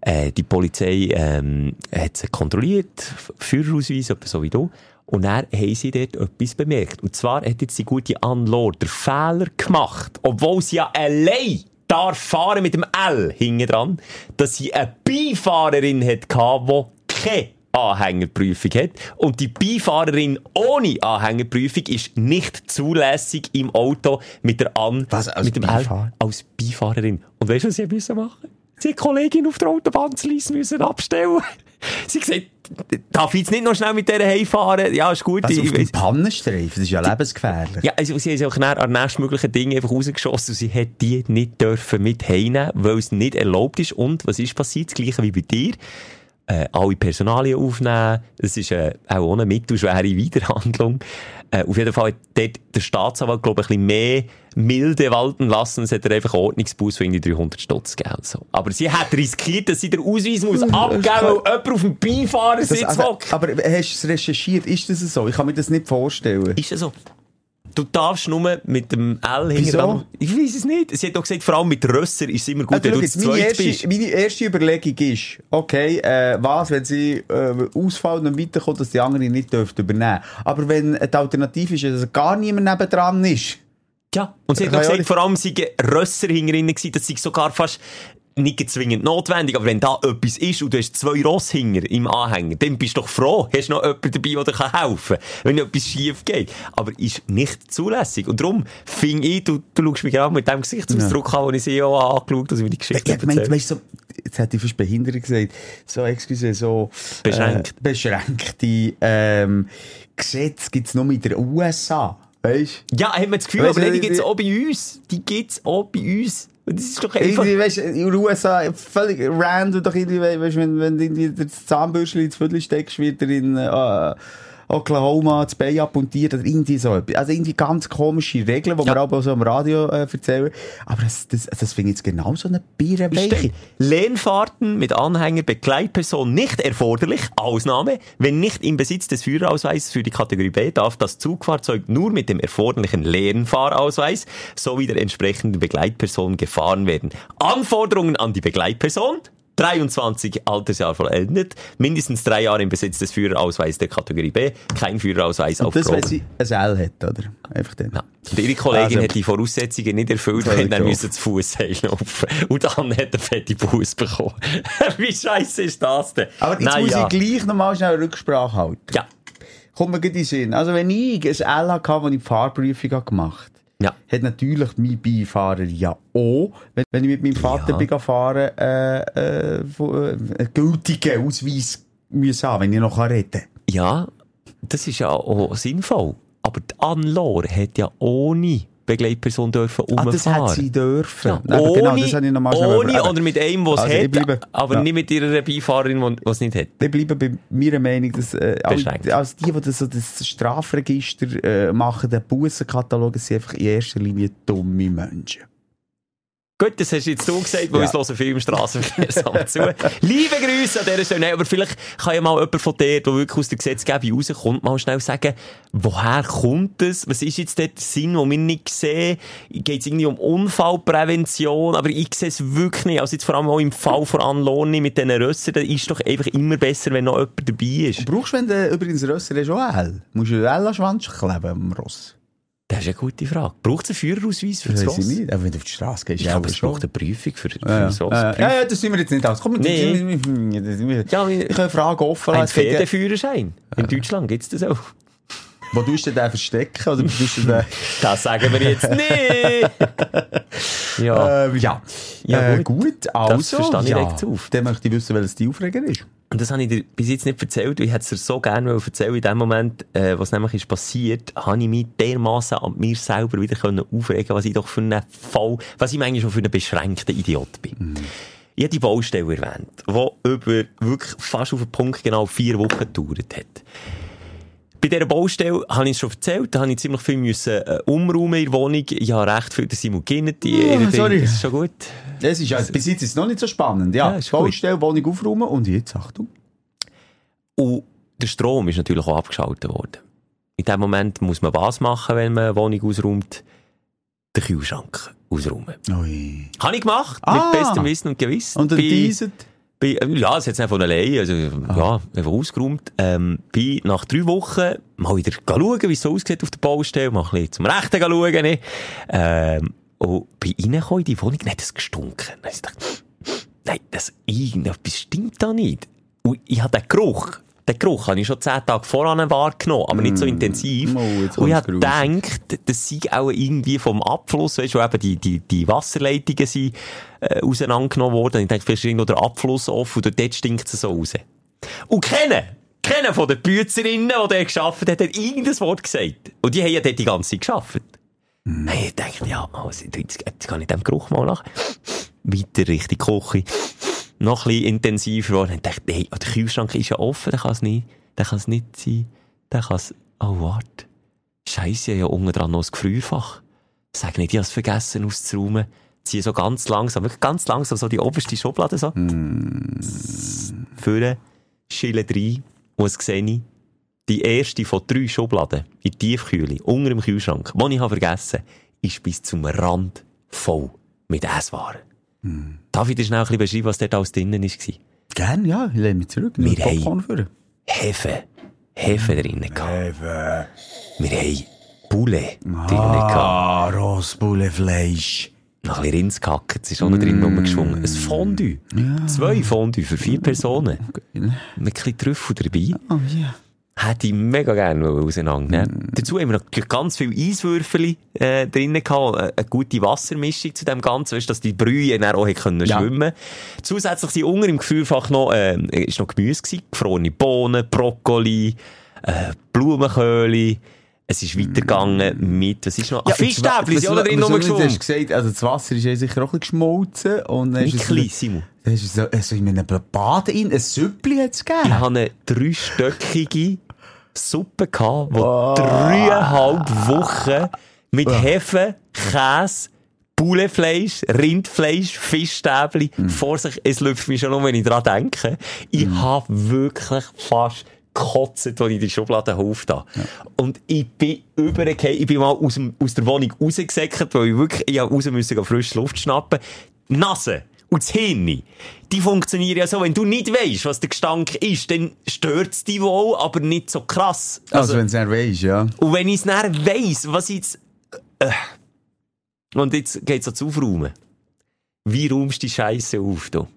S4: Äh, die Polizei ähm, hat sie kontrolliert, Führerausweis, so wie du. Und dann haben sie dort etwas bemerkt. Und zwar hat jetzt die gute Anne Lord den Fehler gemacht, obwohl sie ja allein darf fahren mit dem L hinten dran, dass sie eine Beifahrerin hatte, die keine Anhängerprüfung hat. Und die Beifahrerin ohne Anhängerprüfung ist nicht zulässig im Auto mit der An
S5: Was, als
S4: mit dem
S5: Beifahrer?
S4: L als Beifahrerin. Und weißt du, was sie müssen machen? Sie hat Kollegin auf der Autobahn zu müssen abstellen. sie hat gesagt, darf ich jetzt nicht noch schnell mit der heimfahren? Ja, ist gut.
S5: Was,
S4: ich
S5: auf dem Pannenstreifen? Das ist ja lebensgefährlich.
S4: ja, also sie haben sich auch an nächstmöglichen Dinge einfach rausgeschossen und sie hat die nicht dürfen mit heimnehmen, weil es nicht erlaubt ist. Und was ist passiert? Das Gleiche wie bei dir. Äh, alle Personalien aufnehmen. Das ist äh, auch eine mittelschwere Widerhandlung. Äh, auf jeden Fall hat dort der Staatsanwalt, glaube ich, ein bisschen mehr milde walten lassen. Es hat er einfach einen Ordnungsbus von irgendwie 300 Stutz gegeben. So. Aber sie hat riskiert, dass sie den Ausweis muss abgeben muss, weil jemand auf dem Beifahrersitz
S5: also,
S4: hockt.
S5: aber hast du es recherchiert? Ist das so? Ich kann mir das nicht vorstellen.
S4: Ist das so? Du darfst nur mit dem L dran- Ich weiß es nicht. Sie hat doch gesagt, vor allem mit Rösser ist es immer gut,
S5: Also,
S4: wenn du
S5: jetzt, meine,
S4: zweit bist.
S5: erste, meine erste Überlegung ist, okay, äh, was, wenn sie äh, ausfallen und weiterkommt, dass die anderen nicht dürfen übernehmen. Aber wenn die Alternative ist, dass gar niemand nebendran ist,
S4: Ja. Und sie hat noch gesagt, vor allem seien Rösser hinten drin gewesen, das sei sogar fast nicht zwingend notwendig, aber wenn da etwas ist und du hast zwei Rosshinger im Anhänger, dann bist du doch froh, hast noch jemanden dabei, der dir helfen kann, wenn etwas schief geht. Aber ist nicht zulässig. Und darum finde ich, du, du schaust mich gerade mit dem Gesichtsausdruck an, den ich sie auch angeschaut habe, als ich mir die Geschichte
S5: Ich meine,
S4: erzählt
S5: weißt du, so, jetzt hätte ich fast behindert gesagt, so, excuse, so,
S4: Beschränkt.
S5: Äh, beschränkte, ähm, Gesetze gibt's nur in den USA. Weißt
S4: Ja, haben wir das Gefühl,
S5: Weißt
S4: aber die gibt's
S5: die-
S4: auch bei uns. Die gibt's auch bei uns. Und das ist doch einfach...
S5: Irgendwie, weißt, in den USA völlig random, doch irgendwie, weißt, wenn, wenn du das Zahnbürstchen ins Viertel steckst, wird er in äh, Oklahoma das Bein abmontiert oder irgendwie so. etwas. Also irgendwie ganz komische Regeln, die
S4: Ja.
S5: wir aber auch so am Radio äh, erzählen. Aber das, das, das finde ich jetzt genau so eine Bierenweiche.
S4: Lehnfahrten mit Anhänger Begleitperson nicht erforderlich. Ausnahme, wenn nicht im Besitz des Führerausweises für die Kategorie B darf das Zugfahrzeug nur mit dem erforderlichen Lehnfahrausweis sowie der entsprechenden Begleitperson gefahren werden. Anforderungen an die Begleitperson. 23 Altersjahr vollendet, mindestens drei Jahre im Besitz des Führerausweises der Kategorie B, kein Führerausweis auf
S5: Das, wenn sie ein L hat, oder? Einfach dann.
S4: Ja. Und ihre Kollegin
S5: Also-
S4: hat die Voraussetzungen nicht erfüllt dann
S5: doof.
S4: müssen zu Fuß laufen. Und dann hat er fette Bus bekommen. Wie scheiße ist das denn?
S5: Aber jetzt
S4: Nein,
S5: muss
S4: ja.
S5: ich gleich nochmal schnell Rücksprache halten.
S4: Ja.
S5: Kommt mir gut in den Sinn. Also wenn ich ein L hatte, als ich die Fahrprüfung habe gemacht
S4: Ja.
S5: hat natürlich mein Beifahrer ja auch, wenn, wenn ich mit meinem Vater
S4: Ja.
S5: bin gefahren, äh, äh, äh, einen gültigen Ausweis müssen haben, wenn ich noch reden kann.
S4: Ja, das ist ja auch sinnvoll. Aber die Anlor hat ja ohne Begleitperson dürfen
S5: Ah, das
S4: umfahren.
S5: hat sie dürfen.
S4: Ja, ohne,
S5: genau, das habe ich noch mal schnell
S4: ohne oder mit einem, der es
S5: Also,
S4: hat,
S5: bleibe-
S4: aber
S5: ja.
S4: nicht mit ihrer Beifahrerin, die es nicht hat.
S5: Ich bleibe bei meiner Meinung, dass äh,
S4: Beschränkt.
S5: als, als die, die das, so das Strafregister äh, machen, den Bussenkatalog, sind einfach in erster Linie dumme Menschen.
S4: Gut, das hast jetzt du gesagt, weil
S5: Ja.
S4: uns hören viel im Strassenverkehrsamt zu. Liebe Grüße an dieser Stelle. Nein, aber vielleicht kann ja mal jemand von dir, der wirklich aus der Gesetzgebung rauskommt, mal schnell sagen, woher kommt das? Was ist jetzt dort der Sinn, den wir nicht sehen? Geht es irgendwie um Unfallprävention? Aber ich sehe es wirklich nicht. Also jetzt vor allem auch im Fall von Anloni mit diesen Rössern, da ist doch einfach immer besser, wenn noch jemand dabei ist.
S5: Brauchst du, wenn du übrigens Rösser hast, auch L? Musst du L an Schwanz kleben am Ross?
S4: Das ist eine gute Frage. Braucht es einen Führerausweis für das
S5: Weiss ich
S4: Ross?
S5: nicht. Aber wenn du auf die Straße gehst, ja, aber
S4: es braucht eine Prüfung für, für
S5: Ja, ja,
S4: ein
S5: ja, ja, das sind wir jetzt nicht aus. Komm,
S4: Nee. Ja,
S5: ich kann eine Frage offen
S4: Ein
S5: lassen. Ja-
S4: Pferdeführerschein. In Deutschland gibt es das auch.
S5: Wo tust du den verstecken? Oder tust du den...
S4: Das sagen wir jetzt nicht. ja.
S5: Ähm, ja.
S4: Ja,
S5: äh,
S4: gut.
S5: gut. Also,
S4: verstehe ich
S5: ja.
S4: direkt auf.
S5: Dann möchte ich wissen, welches die Aufreger ist.
S4: Und das habe ich dir bis jetzt nicht erzählt, weil ich hätte es dir so gerne erzählen In dem Moment, äh, was nämlich ist passiert, habe ich mich dermaßen an mir selber wieder können aufregen was ich doch für einen Fall, was ich eigentlich schon für einen beschränkten Idiot bin.
S5: Mhm.
S4: Ich habe die Baustelle erwähnt, die über wirklich fast auf den Punkt genau vier Wochen gedauert hat. Bei dieser Baustelle habe ich es schon erzählt, da habe ich ziemlich viel müssen, äh, umräumen in der Wohnung. Ich habe recht viel der Simon Ginnert.
S5: Oh, sorry.
S4: Das ist schon gut.
S5: Das ist, also, bis jetzt ist es noch nicht so spannend. Ja,
S4: Ja, ist gut.
S5: Baustelle, Wohnung aufräumen und jetzt, Achtung.
S4: Und der Strom ist natürlich auch abgeschaltet worden. In dem Moment muss man was machen, wenn man eine Wohnung ausräumt? Den Kühlschrank ausräumen.
S5: Ui.
S4: Habe ich gemacht,
S5: Ah.
S4: mit bestem Wissen und Gewissen.
S5: Und dann
S4: Bei- Äh, ja, es hat nicht von allein, also, ja, einfach ausgeräumt. Ähm, bin nach drei Wochen mal wieder schauen, wie es so aussieht auf der Baustelle, mal ein bisschen zum Rechten schauen, ne? Ähm, und bin reingekommen in die Wohnung, dann hat es gestunken. Dann ich gedacht, nein, das, irgendetwas stimmt da nicht. Und ich habe den Geruch, den Geruch habe ich schon zehn Tage voran wahrgenommen, aber nicht so intensiv.
S5: Oh,
S4: und ich habe gedacht, das sei auch irgendwie vom Abfluss, weißt du, wo eben die, die, die Wasserleitungen sind, äh, auseinandergenommen worden. Und ich dachte, vielleicht ist irgendwo der Abfluss offen und dort stinkt es so raus. Und keiner, keiner von den Büzerinnen, die dort gearbeitet hat, hat irgendein Wort gesagt. Und die haben ja dort die ganze Zeit gearbeitet. Hey, ich dachte, ja, jetzt, jetzt kann ich dem Geruch mal nach. Weiter Richtung Küche. Noch ein bisschen intensiver geworden. Ich dachte, hey, der Kühlschrank ist ja offen, der kann es nicht, der kann es nicht sein. Der kann es, oh, warte. Scheisse, ja unten dran noch das Gefrierfach. Sag nicht, ich habe es vergessen auszuräumen. Ziehe so ganz langsam, wirklich ganz langsam so die oberste Schublade so. Führen, schille rein. Und was sehe ich? Die erste von drei Schubladen in Tiefkühle, unter dem Kühlschrank, die ich habe vergessen ist bis zum Rand voll mit Esswaren. Darf ich dir schnell ein bisschen beschreiben, was dort alles drinnen war?
S5: Gern, ja, ich lehne mich zurück.
S4: Wir
S5: Popcorn für.
S4: Hefe. Hefe drinnen gehabt.
S5: Hefe.
S4: Wir haben Poulet drinnen gehabt.
S5: Ah, Rostbullefleisch.
S4: Noch ein bisschen Rindsgehackt, es ist auch noch drin rumgeschwungen. Ein Fondue. Zwei Fondue für vier Personen. Mit ein bisschen Trüffel dabei.
S5: Oh, ja.
S4: Hätte ich mega gerne auseinandernehmen. Dazu haben wir noch ganz viele Eiswürfel äh, drinnen gehabt, eine gute Wassermischung zu dem Ganzen, weißt, dass die Brühe dann auch können
S5: Ja.
S4: schwimmen Zusätzlich sind unter im Gefrierfach noch, äh, ist noch Gemüse gewesen, gefrorene Bohnen, Brokkoli, äh, Blumenköhle. Es ist weitergegangen mit, was ist noch? Ja, Fischstäbli sind noch drin
S5: Du hast
S4: rumgeschwommen.
S5: gesagt, also das Wasser ist ja sicher auch ein bisschen geschmolzen. Und dann
S4: Wie klein, Simon.
S5: dann ist es so, also in einem Bad in, ein Süppli hat es gegeben.
S4: Ich hatte eine dreistöckige Suppe gehabt, die dreieinhalb Wochen mit Hefe, Käse, Pouletfleisch, Rindfleisch, Fischstäbli vor sich. Es läuft mich schon nur, wenn ich daran denke. Ich habe wirklich fast gekotzt, als ich die Schublade aufgetan Und ich bin übergefallen. Ich bin mal aus, dem, aus der Wohnung rausgesäckert, weil ich wirklich, ich raus müssen, frische Luft schnappen. Die Nase und das Hirn, die funktionieren ja so, wenn du nicht weißt, was der Gestank ist, dann stört es dich wohl, aber nicht so krass.
S5: Also, wenn es nicht weisst, ja.
S4: Und wenn ich es dann weiss, was ich jetzt... Äh, und jetzt geht's ans Aufräumen. Wie räumst du die Scheiße auf, du?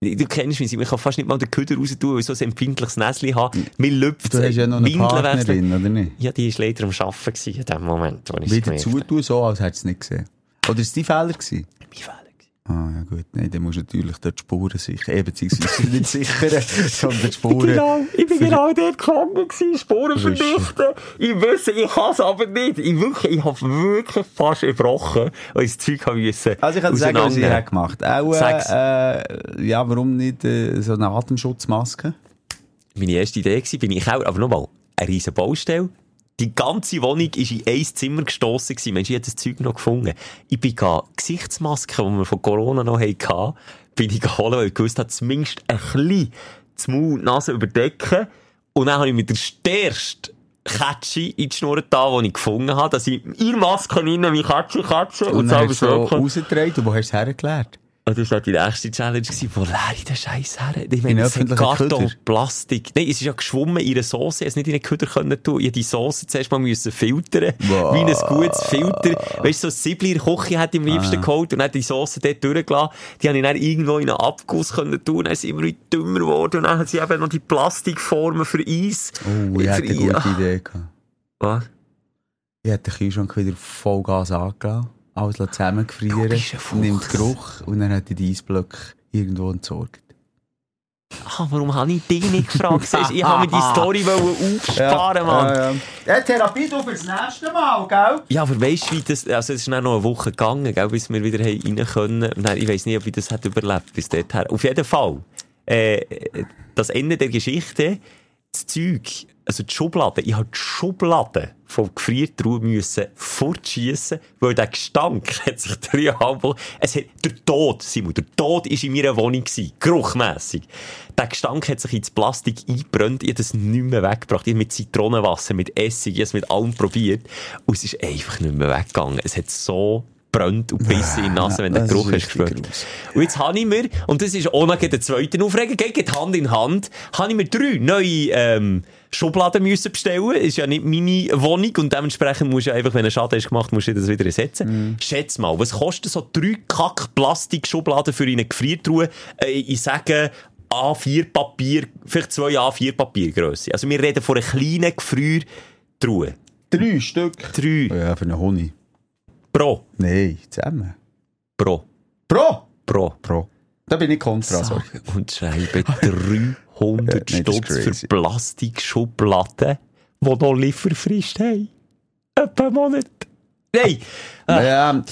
S4: Du kennst mich, ich kann fast nicht mal den Köder raus tun, weil ich so ein empfindliches Näschen habe. Mir lüpft
S5: Du hast ja noch eine Partnerin, oder nicht?
S4: Ja, die war leider am Arbeiten in dem Moment, wo ich
S5: Wieder
S4: es gemerkt
S5: zutun, so als hättest du es nicht gesehen. Oder ist es dein Fehler gewesen?
S4: Mein Fehler.
S5: Ah, ja gut. Nein, dann musst du natürlich dort die Spuren sichern. Eh, beziehungsweise nicht sichern, sondern die Spuren...
S4: Genau, ich bin genau dort gefangen gewesen, Spuren verdichten. Ich wüsste, ich kann es aber nicht. Ich wirklich, ich habe wirklich fast erbrochen, weil ich das Zeug habe müssen.
S5: Also ich kann dir sagen, was ich habe gemacht Auch,
S4: Sag's.
S5: äh, ja, warum nicht äh, so eine Atemschutzmaske?
S4: Meine erste Idee war, bin ich auch, aber nochmal, eine riesen Baustelle. Die ganze Wohnung ist in ein Zimmer gestossen gewesen. Mensch, ich habe das Zeug noch gefunden. Ich bin Gesichtsmasken, die wir von Corona noch hatten, bin ich geholt, weil ich gewusst habe, zumindest ein bisschen das Maul, die Nase überdecken. Und dann habe ich mit der stärksten Kätschi in die Schnur da, die ich gefunden habe, dass ich in Maske rein wie Kätschi, Kätschi und,
S5: Und
S4: so
S5: du so rausgetragen und wo hast du es hergeklärt?
S4: Und das war die nächste Challenge. Wo leere ich den Scheiß her? Ich
S5: In
S4: meine, es hat Karton,
S5: Köder?
S4: Plastik. Nein, es ist ja geschwommen in einer Sauce. Ich es nicht in einen Köder können tun. Ich musste die Sauce zuerst mal müssen filtern.
S5: Wow.
S4: Wie ein gutes Filter. Weißt du, so ein der Küche hätte ich am
S5: Ah.
S4: liebsten geholt und dann die Sauce dort durchgelassen. Die habe ich dann irgendwo in einen Abguss können tun. Dann sind wir dümmer geworden. Und dann haben sie eben noch die Plastikformen für Eis.
S5: Oh, ich
S4: Für
S5: hätte eine gute Idee gehabt.
S4: Was?
S5: Ich hätte den Kühlschrank wieder Vollgas angelassen, alles zusammengefrieren, nimmt Geruch und dann hätte ich die Eisblöcke irgendwo entsorgt.
S4: Ah, warum habe ich dich nicht gefragt? Ich habe mir die Story aufsparen, Mann.
S5: Ja, ja. ja, Therapie du fürs nächste Mal, gell?
S4: Ja, aber weißt du, wie das, also es ist dann noch eine Woche gegangen, gell, bis wir wieder rein können. Nein, ich weiss nicht, ob ich das hat überlebt bis dorthin. Auf jeden Fall, äh, das Ende der Geschichte, das Zeug, also die Schublade, ich habe die Schublade vom Gefriertruhe müssen fortschiessen, weil der Gestank hat sich dreieinhalb es hat, der Tod, Simon, der Tod ist in meiner Wohnung gewesen, geruchmässig. Der Gestank hat sich ins Plastik eingebrannt, ich habe das nicht mehr weggebracht, ich habe mit Zitronenwasser, mit Essig, ich habe es mit allem probiert, und es ist einfach nicht mehr weggegangen. Es hat so brennt und bissen in die Nase, wenn der Geruch ist gespürt. Und jetzt habe ich mir, und das ist auch noch der zweite Aufreger, geht geht Hand in Hand, habe ich mir drei neue ähm, Schubladen müssen bestellen. Ist ja nicht meine Wohnung und dementsprechend musst du ja einfach, wenn ein Schaden ist gemacht, musst du das wieder ersetzen. Schätz mal, was kosten so drei Kack-Plastik-Schubladen für eine Gefriertruhe? Äh, ich sage, A4-Papier, vielleicht zwei A4-Papiergrösse. Also wir reden von einer kleinen Gefriertruhe.
S5: Drei Stück.
S4: Drei
S5: Ja, für einen Honig.
S4: pro.
S5: Nein, zusammen.
S4: Pro.
S5: Pro!
S4: Pro.
S5: Pro. Da bin ich kontra.
S4: Sage und schreibe 300
S5: Ja,
S4: Stutz für. Plastikschubladen, die noch Lieferfrist haben. Etwa einen Monat. Nein!
S5: Ja,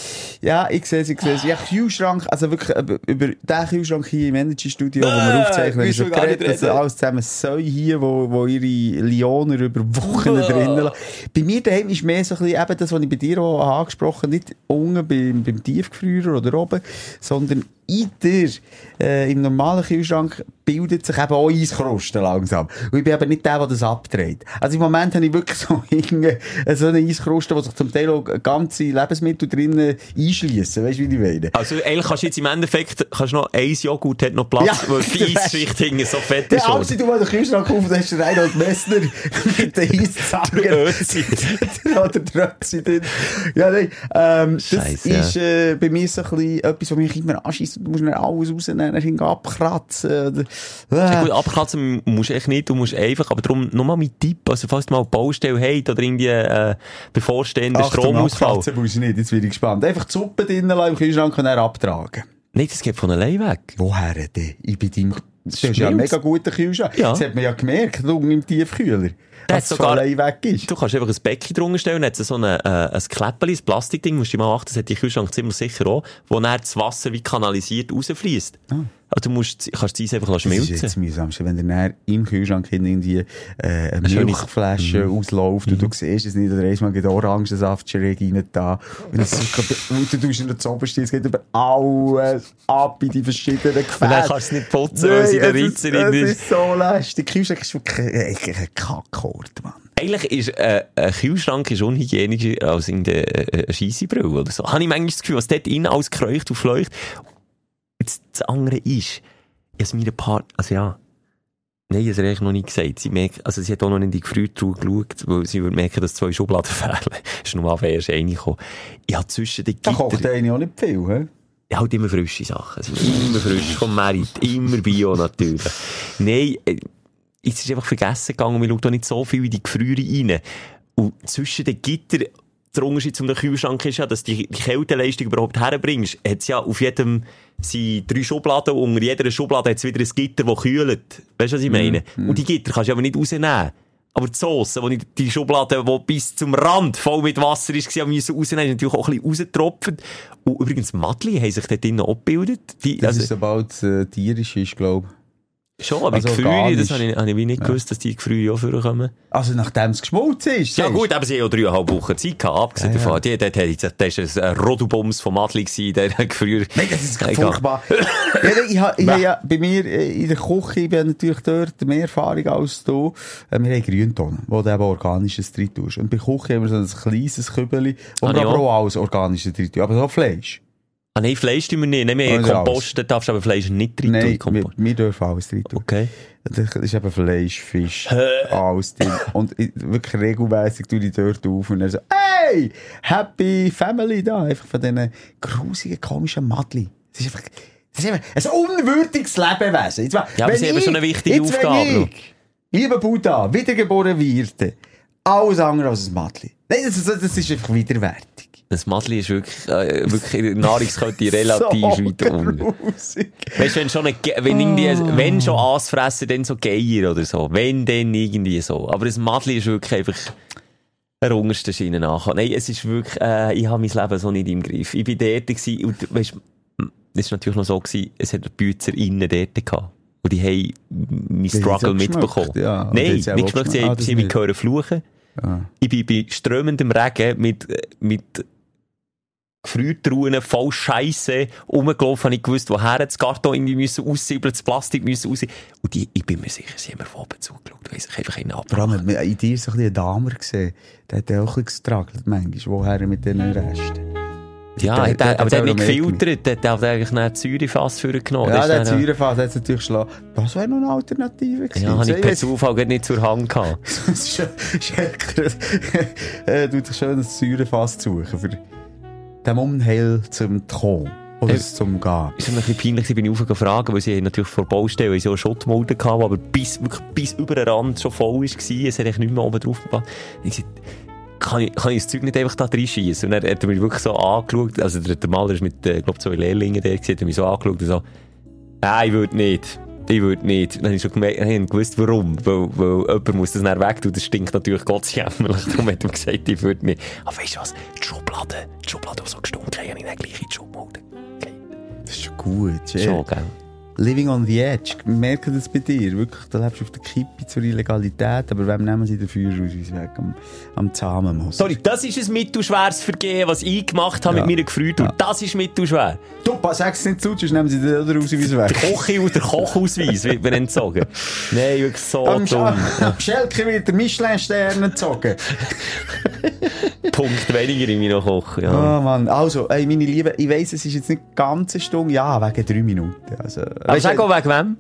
S5: ja, ich sehe es, ich sehe es. Ja, Kühlschrank, also wirklich, über, den Kühlschrank hier im Energy Studio, wo wir aufzeichnen, ist schon geredet, dass alles zusammen Säue hier, wo, wo ihre Lioner über Wochen
S4: Äh.
S5: drinnen lassen. Bei mir daheim ist mehr so ein bisschen eben das, was ich bei dir auch habe angesprochen nicht unten beim, beim Tiefgefrierer oder oben, sondern in der, äh, im normalen Kühlschrank bildet sich eben auch Eiskrusten langsam. Und ich bin eben nicht der, der das abdreht. Also im Moment habe ich wirklich so, so eine Eiskruste, wo sich zum Teil auch ganze Lebensmittel drinnen einschliessen. Weißt du, wie ich meine?
S4: Also, eigentlich kannst du jetzt im Endeffekt, kannst du noch ein Joghurt hat noch Platz,
S5: Ja,
S4: weil die. Eisschicht hinten so fett ist.
S5: Angst, du mal den Kühlschrank auf, da ist der Reinhold Messner mit den.
S4: Ötzi.
S5: Oder der Ötzi drin. Ja, nein, ähm, das
S4: ja.
S5: ist äh, bei mir so ein bisschen etwas, was mich immer anschießt. Du musst dann alles rausnehmen, hinten abkratzen. Oder,
S4: Ja,
S5: äh.
S4: gut, abkratzen musst du echt nicht, du musst einfach, aber darum nochmal mein Tipp, also falls du mal eine Baustelle hast oder irgendwie äh, bevorstehenden
S5: Achtung,
S4: Stromausfall.
S5: Abkratzen muss ich nicht, jetzt bin ich gespannt. Einfach die Suppe drinnen lassen im Kühlschrank und dann abtragen.
S4: Nein, das geht von allein weg.
S5: Woher denn? Ich bin deinem... Das ist ja ein mega guter Kühlschrank.
S4: Ja.
S5: Das hat man ja gemerkt, unten im Tiefkühler. Es
S4: sogar-
S5: weg ist.
S4: Du kannst einfach ein Becken drunter stellen, hat so ein, äh, ein Kläppeli, ein Plastikding, musst du mal achten, das hat die Kühlschrank ziemlich sicher auch, wo dann das Wasser wie kanalisiert rausfließt. Also du musst, kannst das Eis einfach
S5: Ah. Das ist jetzt mühsam, wenn der im Kühlschrank irgendwie äh, eine Milchflasche ausläuft und du siehst es nicht, oder einmal geht Orangensaft schräg rein da und, es ist, und du tust in der Oberste, es geht über alles ab in die verschiedenen Gefäße.
S4: Und dann kannst du es nicht putzen, weil es in der drin
S5: ist. Es ist so lästig. Der Kühlschrank ist wirklich äh, ein Kackort, Mann.
S4: Eigentlich ist äh, ein Kühlschrank ist unhygienischer als in der äh, Scheissebrille oder so. Habe ich manchmal das Gefühl, was dort innen alles kreucht und fleucht. Jetzt, das andere ist, ich habe meiner Partner, also ja, nein, ich habe eigentlich noch nicht gesagt. Sie merkt, also sie hat auch noch nicht in die Gefriertruhe geschaut, weil sie würde merken, dass zwei Schubladen fehlen. ist normal erst eine gekommen. Ich habe zwischen den
S5: Da kocht einer auch nicht viel, hä?
S4: ja, halt immer frische Sachen. Sind immer frisch, vom Merit, immer Bio natürlich. Nein, es ist einfach vergessen gegangen, wir schauen da nicht so viel in die Gefriere rein. Und zwischen den Gitter, der Unterschied zum Kühlschrank ist ja, dass du die, die Kälteleistung überhaupt herbringst, hat ja auf jedem, sind drei Schubladen, und unter jeder Schublade hat es wieder ein Gitter, das kühlt. Weißt du, was ich meine? Und die Gitter kannst du aber nicht rausnehmen. Aber die wo ich die Schublade, die bis zum Rand voll mit Wasser war, müssen rausnehmen, ist natürlich auch ein bisschen rausgetropft. Und übrigens, Madli haben sich dort drinnen auch gebildet. Die,
S5: Das
S4: also,
S5: ist, sobald es äh, tierisch ist, glaube ich.
S4: Schon, aber
S5: also
S4: Gefrühe, das habe ich, habe ich nicht gewusst, dass die Gefrühe auch vorkommen.
S5: Also nachdem es geschmolzen ist.
S4: Ja gut, aber sie haben ja dreieinhalb Wochen Zeit gehabt, abgesehen
S5: Ja, ja.
S4: davon. Die, dort, hat- das war ein Rodubums von Madli, gewesen, der Gefrühe.
S5: Nein, das ist furchtbar. ja, ich ha, ich ha ja bei mir äh, in der Küche, ich bin natürlich dort mehr Erfahrung als du. Äh, wir haben Grüntonnen, wo du eben organisches drin tust. Und bei Küche haben wir so ein kleines Kübeli, wo
S4: Ah,
S5: wir
S4: ja.
S5: aber auch alles organisches drin tun. Aber so Fleisch.
S4: Ah nein, Fleisch tun wir nicht. Nein, wir haben
S5: Also
S4: Kompost, da darfst du aber Fleisch nicht drin tun.
S5: Nein,
S4: in
S5: wir, wir dürfen alles drin tun.
S4: Okay.
S5: Das ist eben Fleisch, Fisch, alles drin. Und ich, wirklich regelmässig tue ich dort auf und dann so, hey, happy family da. Einfach von diesen grusigen, komischen Madli. Das ist einfach, das ist einfach ein unwürdiges Lebewesen. Jetzt,
S4: Ja, aber
S5: wenn
S4: sie haben schon eine wichtige
S5: jetzt, wenn
S4: Aufgabe.
S5: Ich, lieber Buddha, wiedergeboren werde, alles andere als ein Madli. Nein, das, das ist einfach widerwärtig.
S4: Das Madli ist wirklich, äh, wirklich in der Nahrungskette relativ weit unten. Weißt du, wenn schon, eine, wenn irgendwie, wenn schon Aas fressen, dann so Geier oder so. Wenn, dann irgendwie so. Aber das Madli ist wirklich einfach der unterste Schiene nachkommen. Nein, es ist wirklich, äh, ich habe mein Leben so nicht im Griff. Ich bin dort gewesen, und weißt, es war natürlich noch so gewesen, es hat Bützer innen dort gehabt. Und die haben meinen Struggle mitbekommen.
S5: ja.
S4: Nein, nicht geschmeckt, sie.
S5: Ah,
S4: haben sie haben mich gehört fluchen.
S5: Ah.
S4: Ich bin bei strömendem Regen mit, äh, mit Gefriertruhen voll Scheiße rumgelaufen, ich gewusst, woher das Karton irgendwie müssen aussiebeln, das Plastik müssen aussiebeln. Und die, ich bin mir sicher, sie haben mir von oben zugeschaut, weil sich einfach einen
S5: Vor
S4: abbrachen.
S5: allem, in dir so ein bisschen einen Damer gesehen. Der hat ja auch ein bisschen gestruggelt, manchmal. Woher mit diesen Resten?
S4: Ja,
S5: der-
S4: der, aber der hat nicht gefiltert, der, der hat eigentlich einen Säurefass vorgenommen.
S5: ja,
S4: Das
S5: der
S4: ist
S5: Säurefass hat es natürlich geschlagen. Das wäre noch eine Alternative gewesen.
S4: Ja, habe ich per Zufall nicht zur Hand gehabt.
S5: Das ist ja- Schelker, äh, tut dich schön ein Säurefass zu suchen, für den Unheil zum Kommen. Oder
S4: Äh,
S5: zum Gehen.
S4: ist mir ein bisschen peinlich, ich bin aufgefragt, weil sie natürlich vor der Baustelle haben sie auch Schottmulden gehabt, aber bis, wirklich bis über den Rand schon voll war, es hat nicht mehr oben drauf gepasst. Ich gesagt, kann ich, kann ich das Zeug nicht einfach da reinschießen? Und dann hat er mich wirklich so angeschaut, also der, der Maler ist mit, äh, glaub, zwei Lehrlingen da gewesen, hat er mich so angeschaut und so, nein, ich würde nicht. Ich würde nicht. Dann habe ich schon gemerkt, ich gewusst, warum. Weil, weil jemand muss das dann wegtun. Das stinkt natürlich gottsjämmerlich. Darum hat er gesagt, ich würde nicht. Aber weißt du was? Die Schublade, die Schublade, die so gestunken haben, habe ich dann gleich in die Schubmulde. Okay.
S5: Das ist schon gut.
S4: Schon. gell?
S5: Living on the edge. Merke das bei dir? Wirklich, du lebst auf der Kippe zur Illegalität, aber wem nehmen sie den Führerausweis weg? Am, am Zahmenmoser.
S4: Sorry, das ist ein mittelschweres Vergehen, was ich gemacht habe
S5: Ja.
S4: mit meiner Gefriertour. Das ist mittelschwer.
S5: Du, sag es nicht zu, sonst nehmen sie den Ausweis weg.
S4: Der Kochi und der Kochausweis wird mir entzogen. Nein, wirklich so
S5: Am,
S4: dumm.
S5: am Schelker wird der Michelin-Stern entzogen.
S4: Punkt weniger in meiner Koch. Ja.
S5: Oh Mann, also, ey, meine Liebe, ich weiss, es ist jetzt nicht ganz eine Stunde, ja, wegen drei Minuten. Also,
S4: Aber sag auch wegen wem?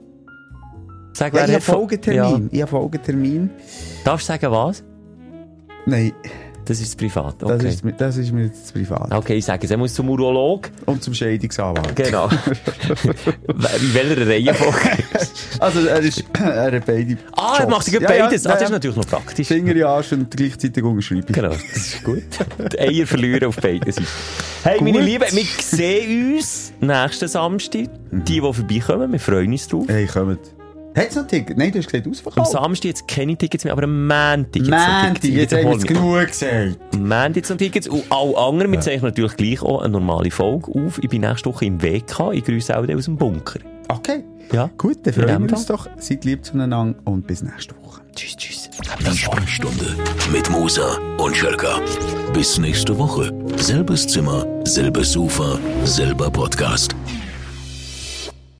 S4: Sag,
S5: ja, ich habe Folgetermin. Ich habe Folgetermin.
S4: Ja. Darfst du sagen, was?
S5: Nein,
S4: Das ist privat.
S5: das,
S4: Okay.
S5: ist, mir- das ist mir zu privat.
S4: Okay, ich sage es. Er muss zum Urolog.
S5: Und zum Scheidungsanwalt.
S4: Genau. in welcher Reihenfolge?
S5: Also, er, ist, er hat beide.
S4: ah, er macht ja
S5: Ja,
S4: beides.
S5: ja,
S4: ah, das
S5: ja.
S4: ist natürlich noch praktisch.
S5: Finger in Arsch und gleichzeitig unterschreiben.
S4: Genau, das ist gut. Die Eier verlieren auf beiden Seiten. Hey, meine
S5: Gut.
S4: Lieben, wir sehen uns nächsten Samstag. Die, die vorbeikommen, wir freuen uns drauf.
S5: Hey, kommt. Hat es noch Ticket? Nein, du hast gesagt,
S4: Am
S5: ausverkauft.
S4: Samstag jetzt keine Tickets mehr, aber am Montag
S5: Mandy,
S4: Tickets.
S5: jetzt haben wir es genug gesagt.
S4: Am Montag jetzt noch Tickets. Und alle anderen, wir zeichnen natürlich gleich auch eine normale Folge auf. Ich bin nächste Woche im WK. Ich grüße auch den aus dem Bunker.
S5: Okay.
S4: Ja.
S5: Gut, dann freuen wir uns doch. Seid lieb zueinander und bis nächste Woche.
S4: Tschüss, tschüss.
S3: Die Sprechstunde mit Musa und Schelka. Bis nächste Woche. Selbes Zimmer, selbes Sofa, selber Podcast.